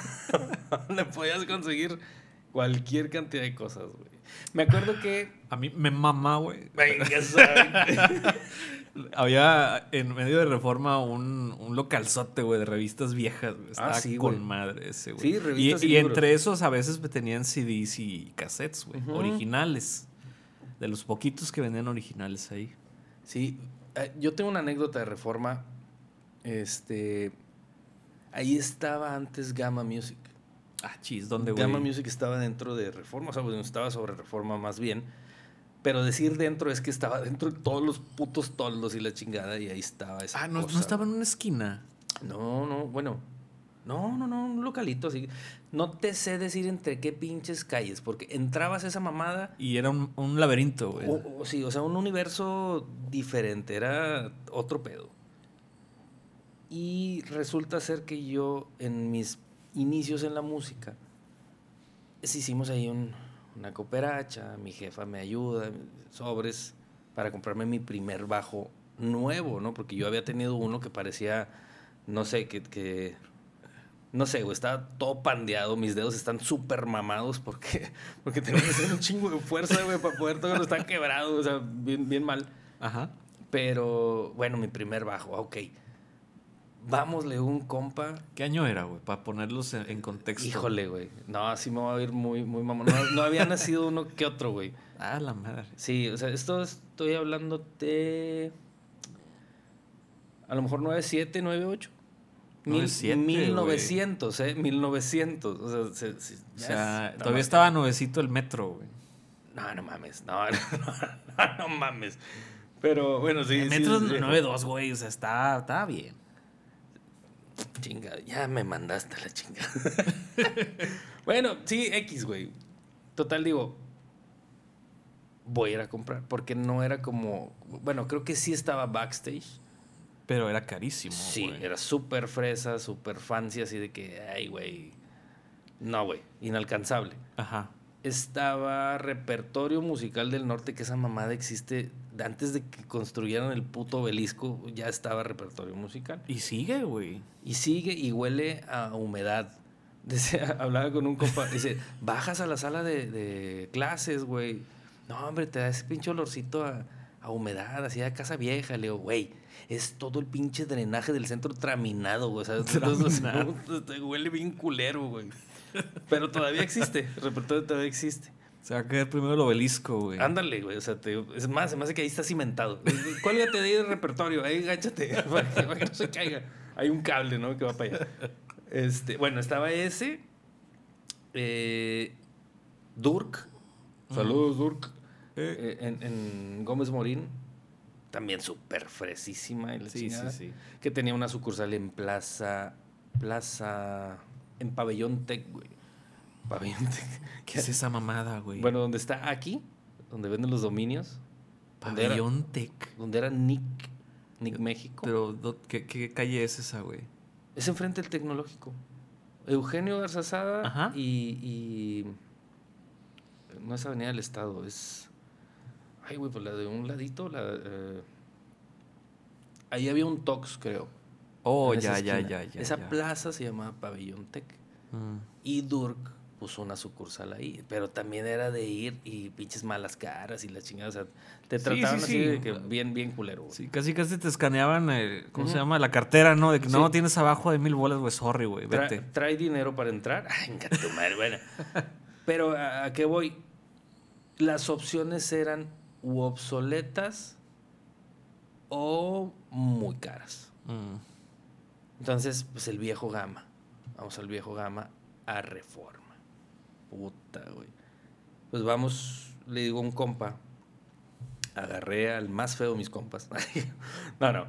donde podías conseguir cualquier cantidad de cosas, güey. Me acuerdo que. A mí me mamá, güey. Había en medio de reforma un, un localzote, güey, de revistas viejas. güey. Estaba Ah, sí, con madre ese, güey. Sí, revistas y, y entre esos a veces me tenían CDs y cassettes, güey. Originales. De los poquitos que vendían originales ahí. Sí, eh, yo tengo una anécdota de reforma. Este. Ahí estaba antes Gamma Music. Ah, chis, ¿dónde, güey? Gamma Music estaba dentro de Reforma, o sea, bueno, estaba sobre Reforma más bien. Pero decir dentro es que estaba dentro de todos los putos toldos y la chingada, y ahí estaba esa Ah, no, cosa. no estaba en una esquina. No, no, bueno. No, no, no, un localito así. No te sé decir entre qué pinches calles, porque entrabas a esa mamada. Y era un, un laberinto, güey. O, o sí, o sea, un universo diferente, era otro pedo. Y resulta ser que yo, en mis inicios en la música, hicimos ahí un- una cooperacha, mi jefa me ayuda, sobres, para comprarme mi primer bajo nuevo, ¿no? Porque yo había tenido uno que parecía, no sé, que... que no sé, güey, estaba todo pandeado, mis dedos están súper mamados porque, porque tenía que hacer un chingo de fuerza, güey, para poder tocarlo, está quebrado, o sea, bien, bien mal. Ajá. Pero, bueno, mi primer bajo, ok. Vámosle un compa. ¿Qué año era, güey? Para ponerlos en, en contexto. Híjole, güey. No, así me va a ir muy, muy mamón. No, no había nacido uno que otro, güey. Ah, la madre. Sí, o sea, esto estoy hablando de. A lo mejor 97, 98. Mil- 97, 1900, ¿eh? 1900. O sea, se- se- O sea, es- todavía estaba nuevecito el metro, güey. No, no mames. No, no, no, no mames. Pero bueno, sí. El metro sí, es sí. 9.2, güey. O sea, está, está bien. Chinga, ya me mandaste la chinga. bueno, sí, X, güey. Total, digo, voy a ir a comprar. Porque no era como. Bueno, creo que sí estaba backstage. Pero era carísimo. sí, güey. era súper fresa, súper fancy, así de que, ay, güey. No, güey, inalcanzable. Ajá. Estaba Repertorio Musical del Norte, que esa mamada existe. Antes de que construyeran el puto obelisco, ya estaba Repertorio Musical. Y sigue, güey. Y sigue y huele a humedad. Hablaba con un compa, dice, bajas a la sala de, de clases, güey. No, hombre, te da ese pinche olorcito a, a humedad, así a casa vieja. Le digo, güey, es todo el pinche drenaje del centro traminado, güey. O sea, te huele bien culero, güey. Pero todavía existe, el repertorio todavía existe. Se va a caer primero el obelisco, güey. Ándale, güey. O sea, te es más, se me hace que ahí está cimentado. Cuélgate de ahí el repertorio, ahí gáchate para que, para que no se caiga. Hay un cable, ¿no? Que va para allá. Este, bueno, estaba ese. eh, Durk. Saludos, Durk. Eh, en, en Gómez Morín. También súper fresísima. la Sí, chingada, sí, sí. Que tenía una sucursal en Plaza. Plaza. En Pabellón Tech, güey. Pabellón Tech. ¿Qué es esa mamada, güey? Bueno, donde está aquí, donde venden los dominios, Pabellón Tech. donde era Nick, Nick México. Pero, ¿qué, qué calle es esa, güey? es enfrente del tecnológico. Eugenio Garzazada y, y. No es Avenida del Estado, es. Ay, güey, pues la de un ladito, la. eh, ahí había un Tox, creo. Oh, ya, ya, ya, ya. Esa ya. plaza se llamaba Pabellón Tech. Mm. Y Durk puso una sucursal ahí, pero también era de ir y pinches malas caras y la chingada, o sea, te Sí, trataban sí, así sí. de que bien, bien culero. güey. Sí, casi casi te escaneaban, el, ¿cómo se llama? La cartera, ¿no? De que no tienes abajo de mil bolas, güey, sorry, güey, Tra- vete. ¿Trae dinero para entrar? Ay, tu madre, bueno. Pero ¿a, a qué voy? Las opciones eran u obsoletas o muy caras. Mm. Entonces, pues el viejo gama. Vamos al viejo gama a reforma. Puta, güey. Pues vamos, le digo a un compa. Agarré al más feo de mis compas. no, no.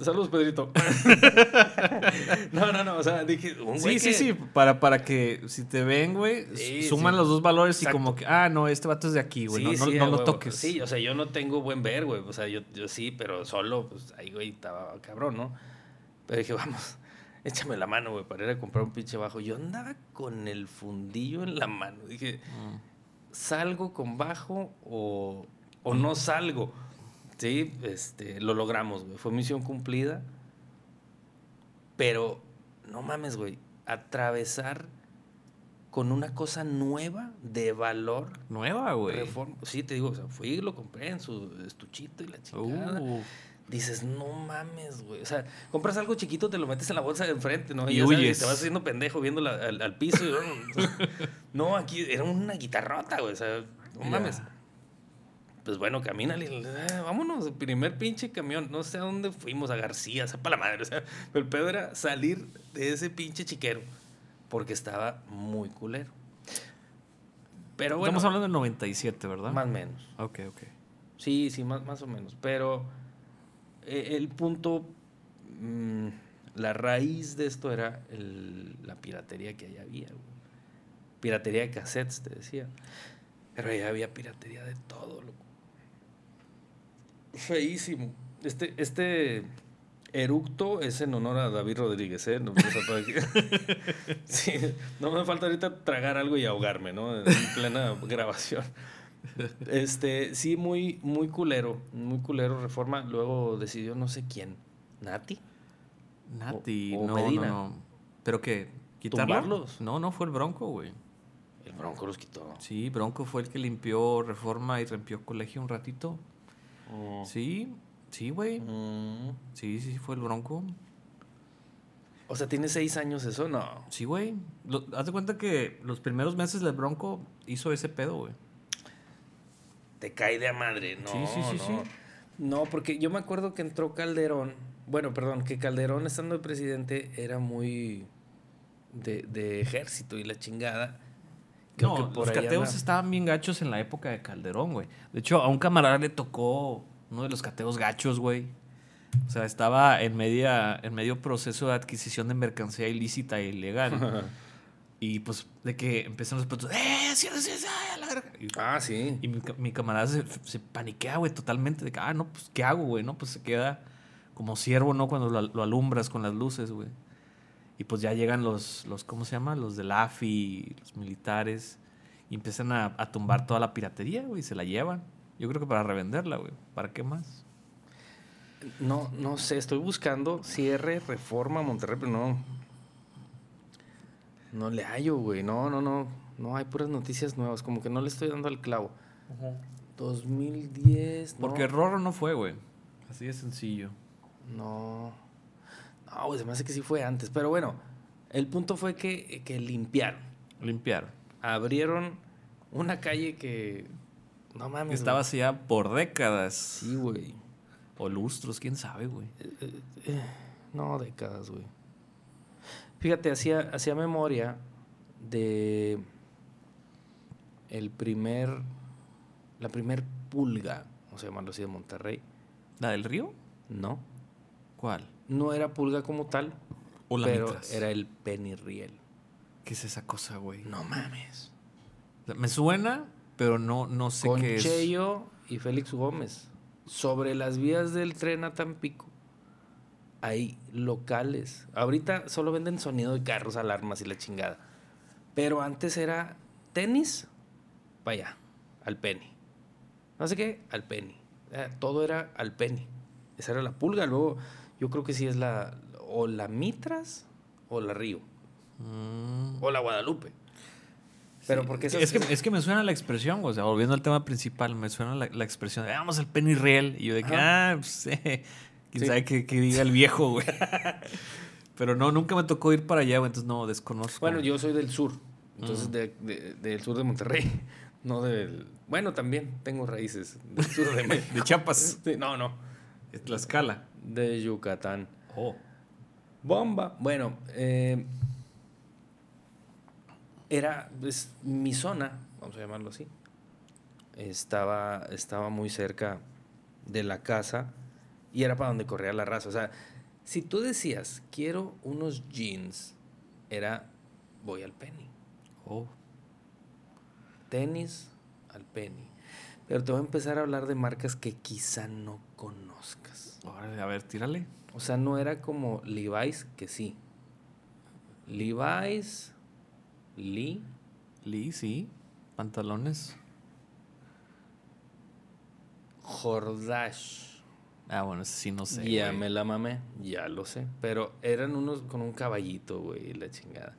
Saludos, Pedrito. no, no, no. O sea, dije, un güey Sí, sí, que- sí, para, para que si te ven, güey, Sí, suman sí. los dos valores Exacto. y como que, ah, no, este vato es de aquí, güey, Sí, no, lo toques. Sí, o sea, yo no tengo buen ver, güey. O sea, yo, yo sí, pero solo, pues ahí, güey, estaba cabrón, ¿no? Pero dije, vamos, échame la mano, güey, para ir a comprar un pinche bajo. Yo andaba con el fundillo en la mano. Dije, Mm. ¿salgo con bajo o, o no salgo? Sí, este, lo logramos, güey. Fue misión cumplida. Pero, no mames, güey. Atravesar con una cosa nueva de valor Nueva, güey. Sí, te digo, o sea, fui y lo compré en su estuchito y la chingada. Uh, Dices, no mames, güey. O sea, compras algo chiquito, te lo metes en la bolsa de enfrente, ¿no? Y sabes, te vas haciendo pendejo viendo la- al, al piso. y, no, aquí era una guitarrota, güey. O sea, no mames. Pues bueno, camina, vámonos, primer pinche camión. No sé a dónde fuimos, a García, sepa la madre. O sea, pero el pedo era salir de ese pinche chiquero. Porque estaba muy culero. Pero bueno, Estamos hablando del 97, ¿verdad? más o menos. Ok, ok. Sí, sí, más, más o menos. Pero el punto, mm, la raíz de esto era la piratería que allá había. Piratería de cassettes, te decía. Pero allá había piratería de todo. Feísimo. Este, este eructo es en honor a David Rodríguez, ¿eh? No, no me falta ahorita tragar algo y ahogarme, ¿no? En plena grabación. Este, sí, muy, muy culero, muy culero Reforma. Luego decidió no sé quién, Nati. Nati, O- o no, Medina. no, no. ¿Pero qué? ¿Quitarlo? ¿Tumbarlos? No, no, fue el Bronco, güey. El Bronco los quitó. Sí, Bronco fue el que limpió Reforma y limpió Colegio un ratito. Sí, sí, güey. Mm. Sí, sí, fue el Bronco. O sea, tiene seis años eso, no. Sí, güey. Haz de cuenta que los primeros meses del Bronco hizo ese pedo, güey. Te cae de a madre, no. Sí, sí, sí, no. sí. No, porque yo me acuerdo que entró Calderón. Bueno, perdón, que Calderón estando de presidente era muy de, de ejército y la chingada. Creo no, que por los cateos anda- estaban bien gachos en la época de Calderón, güey. De hecho, a un camarada le tocó Uno de los cateos gachos, güey. O sea, estaba en, media, en medio proceso de adquisición de mercancía ilícita e ilegal. y pues de que empiezan los putos, ¡eh, cierra, cierra, la verga! Y, Ah, sí. y mi, mi camarada se, se paniquea, güey, totalmente. De que, ah, no, pues, ¿qué hago, güey? No, pues se queda como ciervo, ¿no? Cuando lo, lo alumbras con las luces, güey. Y pues ya llegan los, los, ¿cómo se llama? Los del AFI, los militares. Y empiezan a, a tumbar toda la piratería, güey, y se la llevan. Yo creo que para revenderla, güey. ¿Para qué más? No, no sé, estoy buscando cierre, reforma, Monterrey, pero no. No le hallo, güey. No, no, no. No hay puras noticias nuevas. Como que no le estoy dando al clavo. 2010. no. Porque Rorro no fue, güey. Así de sencillo. No. No, güey, se me hace que sí fue antes. Pero bueno, el punto fue que, que limpiaron. Limpiaron. Abrieron una calle que. No mames. Así ya por décadas. Sí, güey. O lustros, quién sabe, güey. No, décadas, güey. Fíjate, hacía, hacía memoria de el primer, la primer pulga, vamos a llamarlo así, de Monterrey. ¿La del río? No, ¿Cuál? no era pulga como tal, O la pero Mitras. era el penirriel. ¿Qué es esa cosa, güey? No mames. Me suena, pero no, no sé Con qué es. Cheyo y Félix Gómez. Sobre las vías del tren a Tampico. Hay locales. Ahorita solo venden sonido de carros, alarmas y la chingada. Pero antes era tenis, vaya, al penny. No sé qué, al penny. Eh, todo era al penny. Esa era la pulga. Luego, yo creo que sí es la. O la Mitras o la Río. Mm. O la Guadalupe. Pero porque esas- es, que, es que me suena la expresión, o sea, volviendo al tema principal, me suena la, la expresión de vamos al penny real. Y yo de que, Ajá. ah, pues, eh, quién Sí. sabe qué, qué diga el viejo, güey. Pero no, nunca me tocó ir para allá, güey, entonces no, desconozco. Bueno, yo soy del sur, entonces de- de- del sur de Monterrey, no del... Bueno, también tengo raíces del sur de México. De Chiapas. Sí, no, no, De Tlaxcala. de Yucatán. Oh. Bomba. Bueno, eh, era pues, mi zona, vamos a llamarlo así. Estaba, estaba muy cerca de la casa y era para donde corría la raza. O sea, si tú decías, quiero unos jeans, era, voy al penny. Oh. Tenis al penny. Pero te voy a empezar a hablar de marcas que quizá no conozcas. Órale, a ver, tírale. O sea, no era como Levi's, que sí. Levi's, Lee, Lee, sí. Pantalones. Jordache. Ah, bueno, ese sí no sé. ya me la mamé, ya lo sé. Pero eran unos con un caballito, güey, la chingada.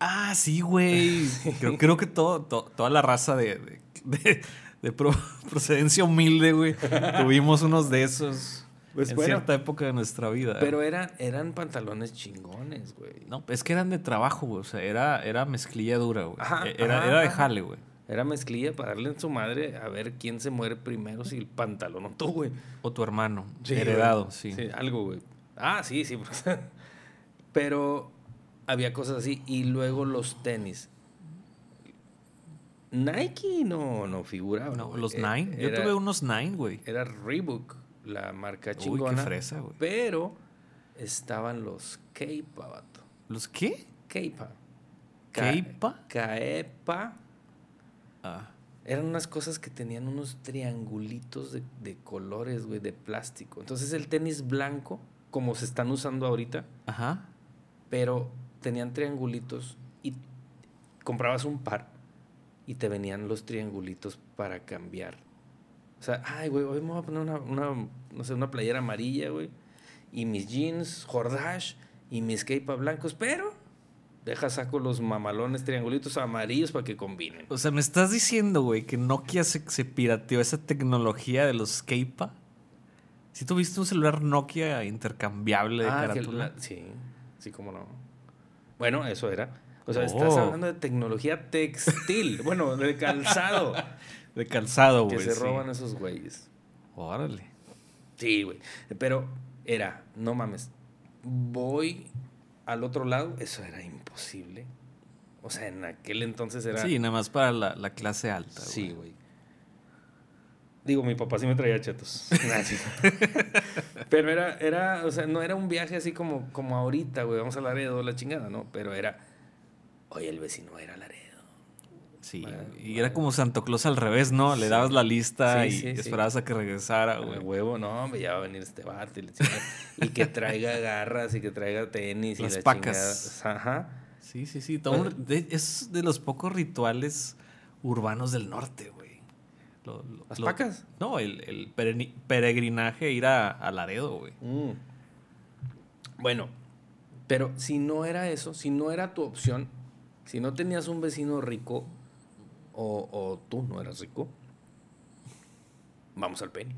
Ah, sí, güey. Creo, creo que todo, to- toda la raza de, de, de- de pro- procedencia humilde, güey. Tuvimos unos de esos Pues en bueno. cierta época de nuestra vida. Pero eran, eran pantalones chingones, güey. No, es que eran de trabajo, güey. O sea, era, era mezclilla dura, güey. E- Era, ajá, era de jale, güey. Era mezclilla para darle en su madre a ver quién se muere primero, si el pantalón o tú, güey. O tu hermano. Sí, heredado, güey. sí. algo, güey. Ah, sí, sí. Pero había cosas así. Y luego los tenis. Nike no, no figuraba. No, güey. los Eh, Nine. Yo tuve unos Nine, güey. Era Reebok, la marca Uy, qué chingona. fresa, güey. Pero estaban los Keipa, vato. ¿Los qué? Keipa. ¿Keipa? Caepa. Ah. Eran unas cosas que tenían unos triangulitos de, de colores, güey, de plástico. Entonces el tenis blanco, como se están usando ahorita, Ajá. pero tenían triangulitos y comprabas un par y te venían los triangulitos para cambiar. O sea, ay, güey, hoy me voy a poner una, una, no sé, una playera amarilla, güey, y mis jeans Jordache y mis keipa blancos, pero deja saco los mamalones triangulitos amarillos para que combinen. O sea, me estás diciendo, güey, que Nokia se, se pirateó esa tecnología de los Keipa. Si tuviste un celular Nokia intercambiable de Ah, que carátula. la- sí, sí, cómo no. Bueno, eso era. O sea, Oh. estás hablando de tecnología textil, bueno, de calzado, De calzado, que güey. se sí. roban esos güeyes. Órale. Sí, güey. Pero era, no mames, voy al otro lado, eso era imposible. O sea, en aquel entonces era... Sí, nada más para la, la clase alta. Sí, güey. Digo, mi papá sí me traía chetos. Pero era, era, o sea, no era un viaje así como, como ahorita, güey, vamos a Laredo, la chingada, ¿no? Pero era, oye, el vecino era Laredo. Sí, y era como Santo Claus al revés, ¿no? Le dabas la lista Sí, y sí, sí. esperabas a que regresara, Güey, huevo, no, hombre, ya va a venir este vato y, que traiga garras y que traiga tenis y Las la pacas. chingada. Ajá. Sí, sí, sí. todo de- es de los pocos rituales urbanos del norte, güey. Lo- lo- ¿Las lo- pacas? No, el, el peregrinaje, ir a, a Laredo, güey. Mm. Bueno, pero si no era eso, si no era tu opción, si no tenías un vecino rico o, o tú no eras rico, vamos al penny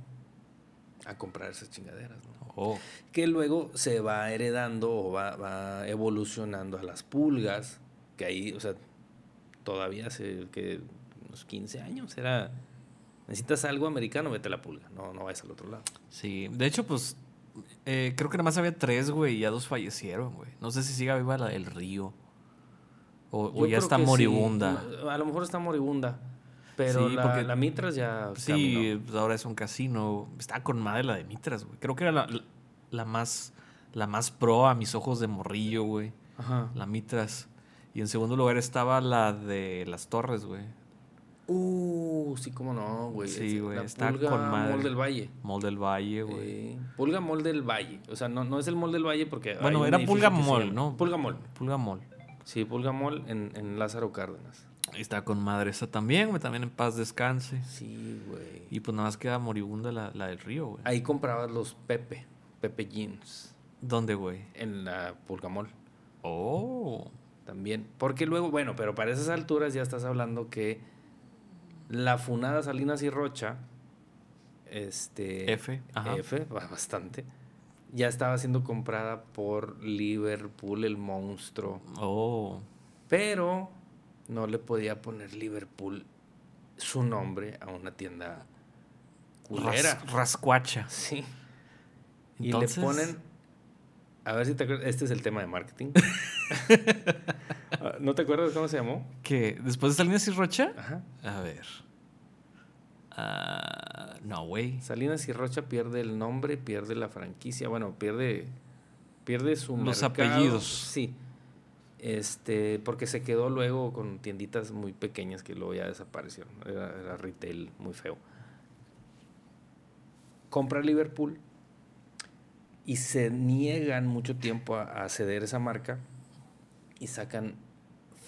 a comprar esas chingaderas, ¿no? Oh, Que luego se va heredando o va, va evolucionando a las pulgas, que ahí, o sea, todavía hace que unos 15 años era... Necesitas algo americano, vete a la pulga, no, no vayas al otro lado. sí. De hecho, pues, eh, creo que nada más había tres, güey, y ya dos fallecieron, güey. No sé si siga viva la del río. O, ya está sí. moribunda. A lo mejor está moribunda. Pero Sí, la, porque- la Mitras ya. Sí, pues ahora es un casino. Está con madre la de Mitras, güey. Creo que era la, la- la más la más pro a mis ojos de morrillo, güey. Ajá. La Mitras. Y en segundo lugar estaba la de las Torres, güey. Uh, sí, cómo no, güey. Sí, güey, está Pulga con madre. Mall del Valle. Mall del Valle, güey. Eh, pulga Mall del Valle. O sea, no, no es el Mall del Valle porque. Bueno, era Pulga llama- ¿no? Pulga Mall. Pulga Mall. Sí, Pulga Mall en, en Lázaro Cárdenas. Está con madre esa también, güey. También en paz descanse. Sí, güey. Y pues nada más queda moribunda la, la del río, güey. Ahí comprabas los Pepe. Pepe Jeans. ¿Dónde, güey? En la Pulga Mall. Oh. También. Porque luego, bueno, pero para esas alturas ya estás hablando que la funada Salinas y Rocha, este... F, ajá. F, ba- bastante. Ya estaba siendo comprada por Liverpool, el monstruo. Oh. Pero no le podía poner Liverpool su nombre a una tienda culera. Ras- rascuacha. Sí. Y le ponen. A ver si te acuerdas. Este es el tema de marketing. Ah, ¿No te acuerdas cómo se llamó? ¿Qué? ¿Después de Salinas y Rocha? Ajá. A ver. Ah, no, güey. Salinas y Rocha pierde el nombre, pierde la franquicia. Bueno, pierde. Pierde su Los mercado. apellidos. Sí. Este, porque se quedó luego con tienditas muy pequeñas que luego ya desaparecieron. Era, era retail muy feo. Compra Liverpool y se niegan mucho tiempo a, a ceder esa marca y sacan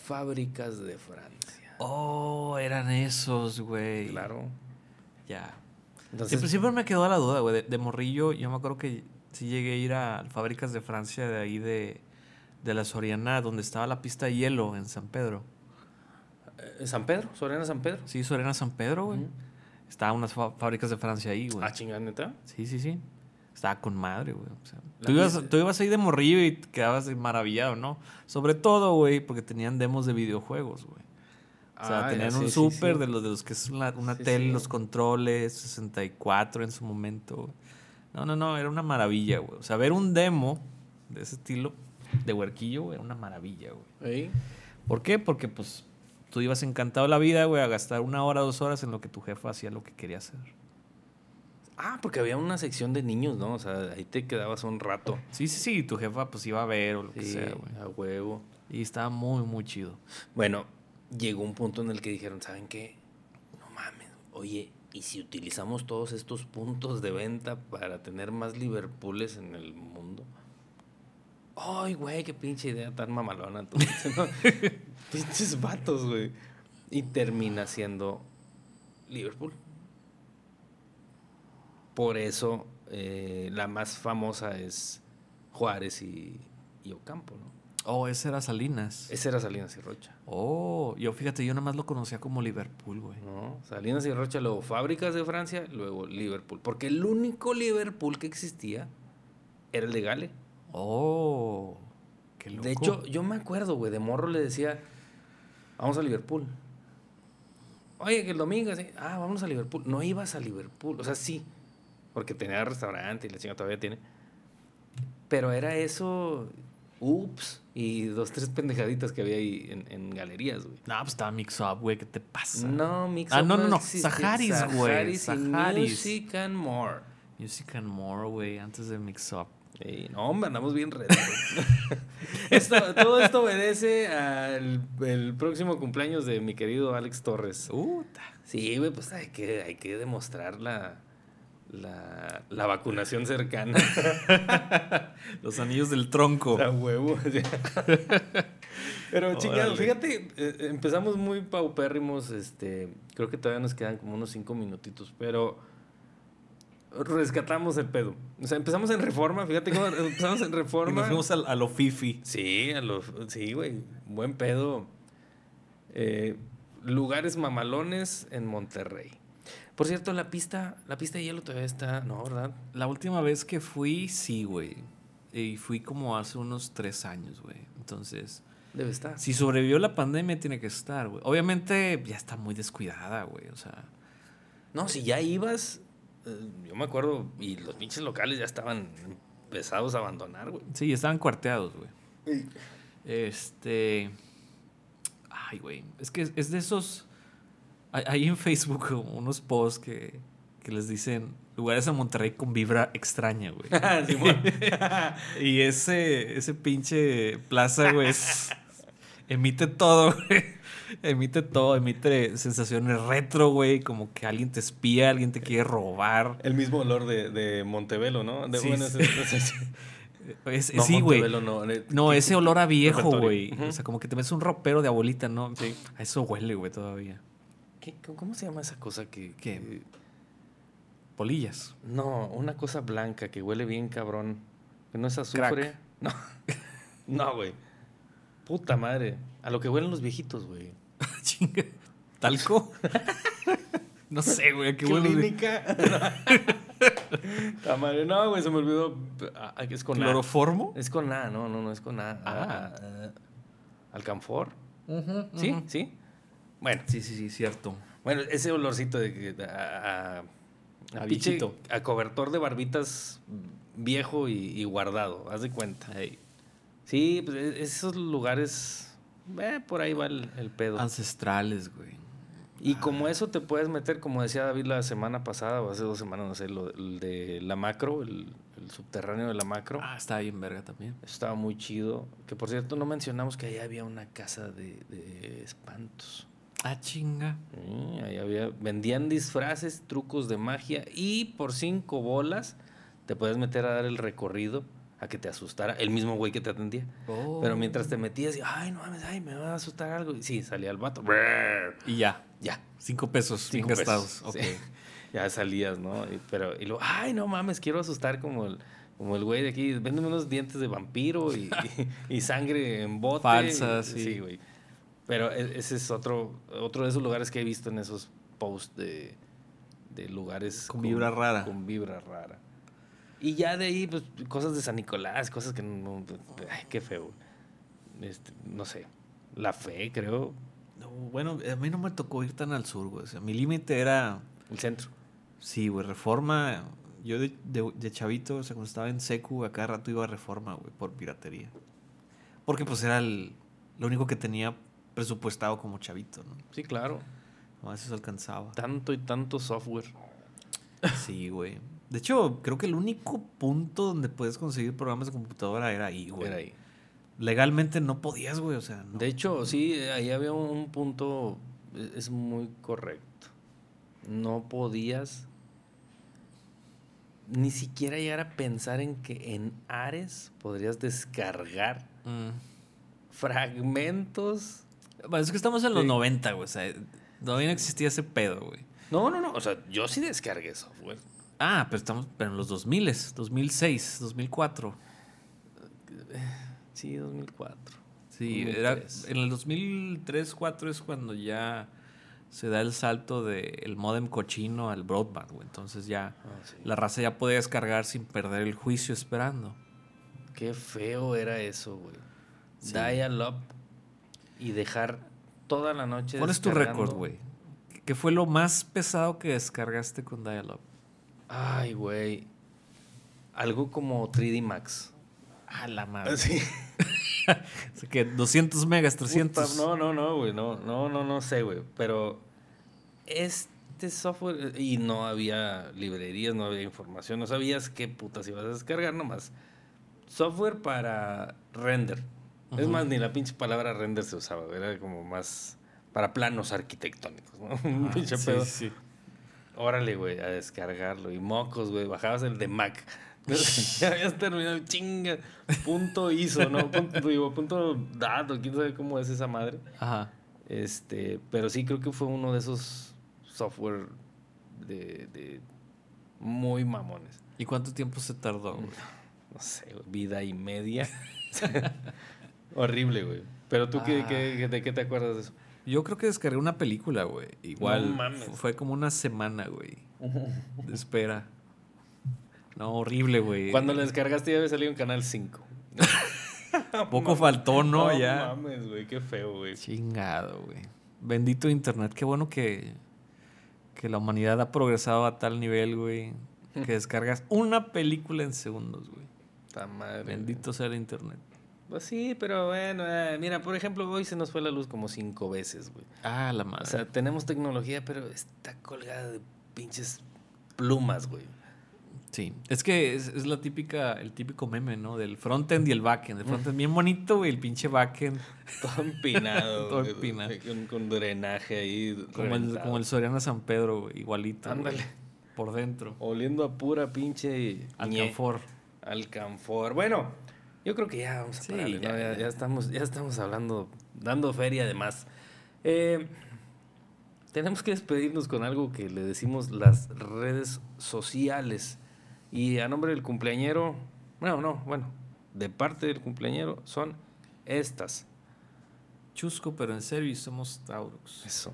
fábricas de Francia. Oh, eran esos, güey. Claro. Ya. Entonces, Siempre, siempre me quedó la duda, güey. De, de morrillo, yo me acuerdo que sí llegué a ir a fábricas de Francia de ahí de, de la Soriana, donde estaba la pista de hielo en San Pedro. eh, San Pedro, Soriana San Pedro. Sí, Soriana San Pedro, güey. Estaban unas fábricas de Francia ahí, güey. Ah, chingada, neta. Sí, sí, sí. Estaba con madre, güey. O sea, tú, ibas, tú ibas ahí de morrillo y te quedabas maravillado, ¿no? Sobre todo, güey, porque tenían demos de videojuegos, güey. O sea, Ah, tenían sí, un súper sí. de los de los que es una, una tele, los controles, 64 en su momento. No, no, no, era una maravilla, güey. O sea, ver un demo de ese estilo de huerquillo, güey, era una maravilla, güey. Ey. ¿Por qué? Porque, pues, tú ibas encantado la vida, güey, a gastar una hora, dos horas en lo que tu jefa hacía lo que quería hacer. Ah, porque había una sección de niños, ¿no? O sea, ahí te quedabas un rato. Sí, sí, sí, tu jefa, pues, iba a ver o lo que sea, güey. a huevo. Y estaba muy, muy chido. Bueno, llegó un punto en el que dijeron, ¿saben qué? No mames, oye, ¿y si utilizamos todos estos puntos de venta para tener más Liverpooles en el mundo? Ay, güey, qué pinche idea tan mamalona. Pinches vatos, güey. Y termina siendo Liverpool. Por eso eh, la más famosa es Juárez y, y Ocampo, ¿no? Oh, ese era Salinas. Ese era Salinas y Rocha. Oh, yo fíjate, yo nada más lo conocía como Liverpool, güey. ¿no? Salinas y Rocha, luego fábricas de Francia, luego Liverpool. Porque el único Liverpool que existía era el de Gale. Oh, qué loco. De hecho, yo me acuerdo, güey, de morro le decía, vamos a Liverpool. Oye, que el domingo, así, ah, vamos a Liverpool. No ibas a Liverpool, o sea, sí, porque tenía restaurante y la chinga todavía tiene. Pero era eso, Ups. Y dos, tres pendejaditas que había ahí en, en galerías, güey. No, pues estaba Mix Up, güey, ¿qué te pasa? No, Mix Ah, Up no, no, no, existe. Saharis, güey, Saharis. Music and More. Music and More, güey, antes de Mix Up. Ey, no, hombre, andamos bien redes. Esto- todo esto obedece al el próximo cumpleaños de mi querido Alex Torres. Puta. Sí, güey, pues hay que, hay que demostrar la, la, la vacunación cercana. Los anillos del tronco. A huevo. Pero chingado, Órale. fíjate, eh, empezamos muy paupérrimos, este, creo que todavía nos quedan como unos cinco minutitos, pero rescatamos el pedo. O sea, empezamos en reforma, fíjate cómo empezamos en Y reforma. nos fuimos a, a lo fifi. Sí, a los, sí, güey, buen pedo. Eh, lugares mamalones en Monterrey. Por cierto, la pista, la pista de hielo todavía está, no, ¿verdad? La última vez que fui, sí, güey. Y fui como hace unos tres años, güey. Entonces, Debe estar. si sobrevivió la pandemia, tiene que estar, güey. Obviamente, ya está muy descuidada, güey. O sea, No, si ya ibas, eh, yo me acuerdo, y los pinches locales ya estaban empezados a abandonar, güey. sí, estaban cuarteados, güey. Este. Ay, güey. Es que es, es de esos. Hay, en Facebook unos posts que, que les dicen lugares en Monterrey con vibra extraña, güey. Simón. y ese, ese pinche plaza, güey, es- emite todo, güey. Emite todo, emite sensaciones retro, güey. Como que alguien te espía, alguien te quiere robar. El mismo olor de, de Montevelo, ¿no? De, Sí, bueno, sí. ese- ese- Es- no, sí, güey. No. eh, No, ¿qué- ese olor a viejo, güey. O sea, como que te ves un ropero de abuelita, ¿no? Sí. A eso huele, güey, todavía. ¿Qué- ¿Cómo se llama esa cosa que, que- Polillas. No, una cosa blanca que huele bien cabrón. Que no es azufre. Crack. No. No, güey. Puta madre. A lo que huelen los viejitos, güey. Chinga. ¿Talco? no sé, güey, qué huele. Clínica. Ta madre. No, güey, se me olvidó. Ah, es con A. ¿Cloroformo? Es con A, no, no, no es con A. Ah. Alcanfor. ¿Sí? ¿Sí? Bueno, Sí, sí, sí, cierto. bueno, ese olorcito de que a, a, A viejito. a cobertor de barbitas viejo y, y guardado, haz de cuenta. Sí, pues e- esos lugares, eh, por ahí va el, el pedo. Ancestrales, güey. Y como eso te puedes meter, como decía David la semana pasada o hace dos semanas, no sé, lo el de la macro, el, el subterráneo de la macro. Ah, está bien verga también. Estaba muy chido. Que por cierto, no mencionamos que ahí había una casa de, de espantos. Ah, chinga. Sí, ahí había, vendían disfraces, trucos de magia y por cinco bolas te puedes meter a dar el recorrido a que te asustara el mismo güey que te atendía. Oh. Pero mientras te metías, y, ay, no mames, ay, me va a asustar algo. Y sí, salía el vato. Y ya. Ya, Cinco pesos bien cinco pesos. gastados. Ok. Sí. Ya salías, ¿no? Y, pero, y luego, ay, no mames, quiero asustar como el, como el güey de aquí. Véndeme unos dientes de vampiro y, y, y sangre en bote. Falsa, Y- sí. Sí, güey. Pero e- ese es otro, otro de esos lugares que he visto en esos posts de, de lugares Con vibra rara. Con vibra rara. Y ya de ahí, pues, cosas de San Nicolás, cosas que no. Ay, qué feo. Este, no sé. La fe, creo. No, bueno, a mí no me tocó ir tan al sur, güey. O sea, mi límite era. El centro. Sí, güey, reforma. Yo de, de- de chavito, o sea, cuando estaba en secu, a cada rato iba a reforma, güey, por piratería. Porque pues era el, lo único que tenía presupuestado como chavito, ¿no? Sí, claro. A veces alcanzaba. Tanto y tanto software. Sí, güey. De hecho, creo que el único punto donde puedes conseguir programas de computadora era ahí, güey. Era ahí. Legalmente no podías, güey, o sea, no. De hecho, sí, ahí había un punto, e- es muy correcto. No podías ni siquiera llegar a pensar en que en Ares podrías descargar Mm. fragmentos. Bueno, es que estamos en los Sí. 90, güey, o sea, todavía no existía ese pedo, güey. No, no, no, o sea, yo sí descargué software. Ah, pero estamos pero en los 2000, 2006, 2004. Sí, 2004. Sí, era 2003. en el 2003, 2004 es cuando ya se da el salto del modem cochino al broadband, güey. Entonces ya Ah, sí. la raza ya podía descargar sin perder el juicio esperando. Qué feo era eso, güey. Sí. Dial-up y dejar toda la noche ¿Cuál es tu récord, güey? ¿Qué fue lo más pesado que descargaste con Dial-Up? Ay, güey. Algo como 3D Max. A la madre. Sí. O sea que 200 megas, 300. Puta, no, no, no, güey. No, no, no, no sé, güey. Pero este software. Y no había librerías, no había información. No sabías qué putas ibas a descargar nomás. Software para render. Es más, ni la pinche palabra render se usaba. Era como más para planos arquitectónicos, ¿no? Un Ah, pinche sí, pedo. sí. Órale, güey, a descargarlo. Y mocos, güey. Bajabas el de Mac. ya habías terminado, chinga. Punto ISO, ¿no? Punto, digo, punto dato, quién sabe cómo es esa madre. Ajá. Este, pero sí creo que fue uno de esos software de, de muy mamones. ¿Y cuánto tiempo se tardó? güey? No sé, vida y media. Horrible, güey. Pero tú, qué, Ah. qué- de qué te acuerdas de eso? Yo creo que descargué una película, güey. Igual No fue como una semana, güey. De espera. No, horrible, güey. Cuando la descargaste ya había salido en Canal 5. Poco faltó, ¿no? ya. mames, güey, qué feo, güey. Chingado, güey. Bendito internet. Qué bueno que, que la humanidad ha progresado a tal nivel, güey. Que descargas una película en segundos, güey. Está madre. güey. Bendito sea el internet. Pues sí, pero bueno, eh, mira, por ejemplo, hoy se nos fue la luz como cinco veces, güey. Ah, la madre. O sea, tenemos tecnología, pero está colgada de pinches plumas, güey. sí. Es que es, es la típica, el típico meme, ¿no? Del frontend y el backend. El frontend bien bonito, güey. El pinche backend. Todo empinado. Todo empinado. Con, con drenaje ahí. Como el, como el Soriana San Pedro, güey. Igualito. güey. Ándale. Por dentro. Oliendo a pura pinche. Alcanfor. Alcanfor. Bueno, yo creo que ya vamos a Sí, pararle, ¿no? ya, ya, ya. ya estamos, ya estamos hablando, dando feria además. Eh, tenemos que despedirnos con algo que le decimos las redes sociales. Y a nombre del cumpleañero, bueno, no, bueno, de parte del cumpleañero son estas. Chusco, pero en serio, y somos Taurus. Eso.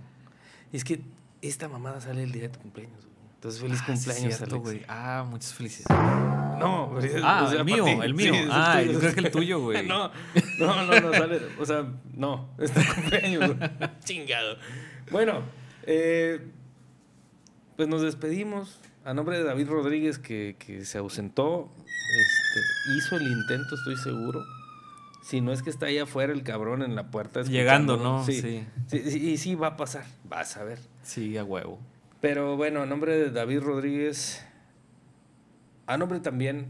Y es que esta mamada sale el día de tu cumpleaños. Entonces, feliz Ah, sí, cumpleaños, cierto, Alex. güey. Ah, muchas felicidades. No, pero- Ah, o sea, el mío, ti. el mío. Sí, Ah, yo creo que el tuyo, güey. No, no, no, no, sale. O sea, no, es tu cumpleaños. güey. Chingado. Bueno, eh, pues nos despedimos. A nombre de David Rodríguez, que, que se ausentó, este, hizo el intento, estoy seguro. Si no es que está allá afuera el cabrón en la puerta. Llegando. ¿no? Sí. Sí. Sí, sí, y sí va a pasar, vas a ver. Sí, a huevo. Pero bueno, a nombre de David Rodríguez, a nombre también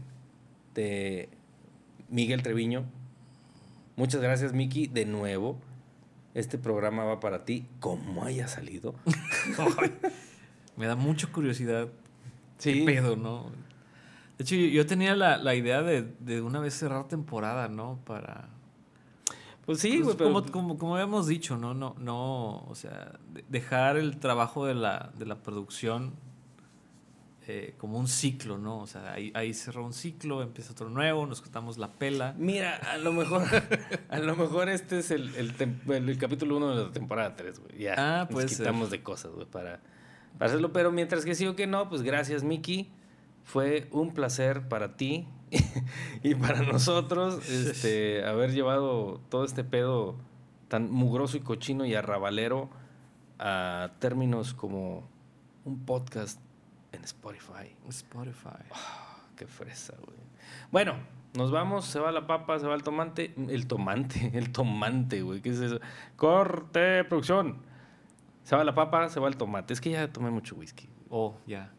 de Miguel Treviño, muchas gracias Miki, de nuevo. Este programa va para ti, como haya salido. Me da mucha curiosidad. Sí. ¿Qué pedo, no? De hecho, yo, yo tenía la, la idea de, de una vez cerrar temporada, ¿no? Para. Pues sí, pues, güey, pero- como, como, como habíamos dicho, ¿no? No, no, o sea, de- dejar el trabajo de la, de la producción eh, como un ciclo, ¿no? O sea, ahí, ahí cerró un ciclo, empieza otro nuevo, nos cortamos la pela. Mira, a lo mejor, a lo mejor este es el, el, tem- el- el capítulo 1 de la temporada 3, güey. Ya Ah, nos ser. quitamos de cosas, güey, para, para hacerlo. Pero mientras que sí o que no, pues gracias, Miki. Fue un placer para ti y para nosotros este, haber llevado todo este pedo tan mugroso y cochino y arrabalero a términos como un podcast en Spotify. Spotify. Qué fresa, güey. Bueno, nos vamos, se va la papa, se va el tomate. El tomate, el tomate, güey. ¿Qué es eso? Corte, producción. Se va la papa, se va el tomate. Es que ya tomé mucho whisky. Oh, ya.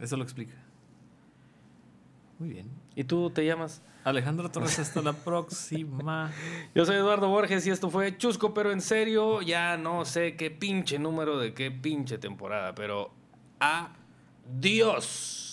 Eso lo explica. Muy bien. ¿Y tú te llamas? Alejandro Torres, hasta la próxima. Yo soy Eduardo Borges y esto fue Chusco, pero en serio, ya no sé qué pinche número de qué pinche temporada, pero adiós.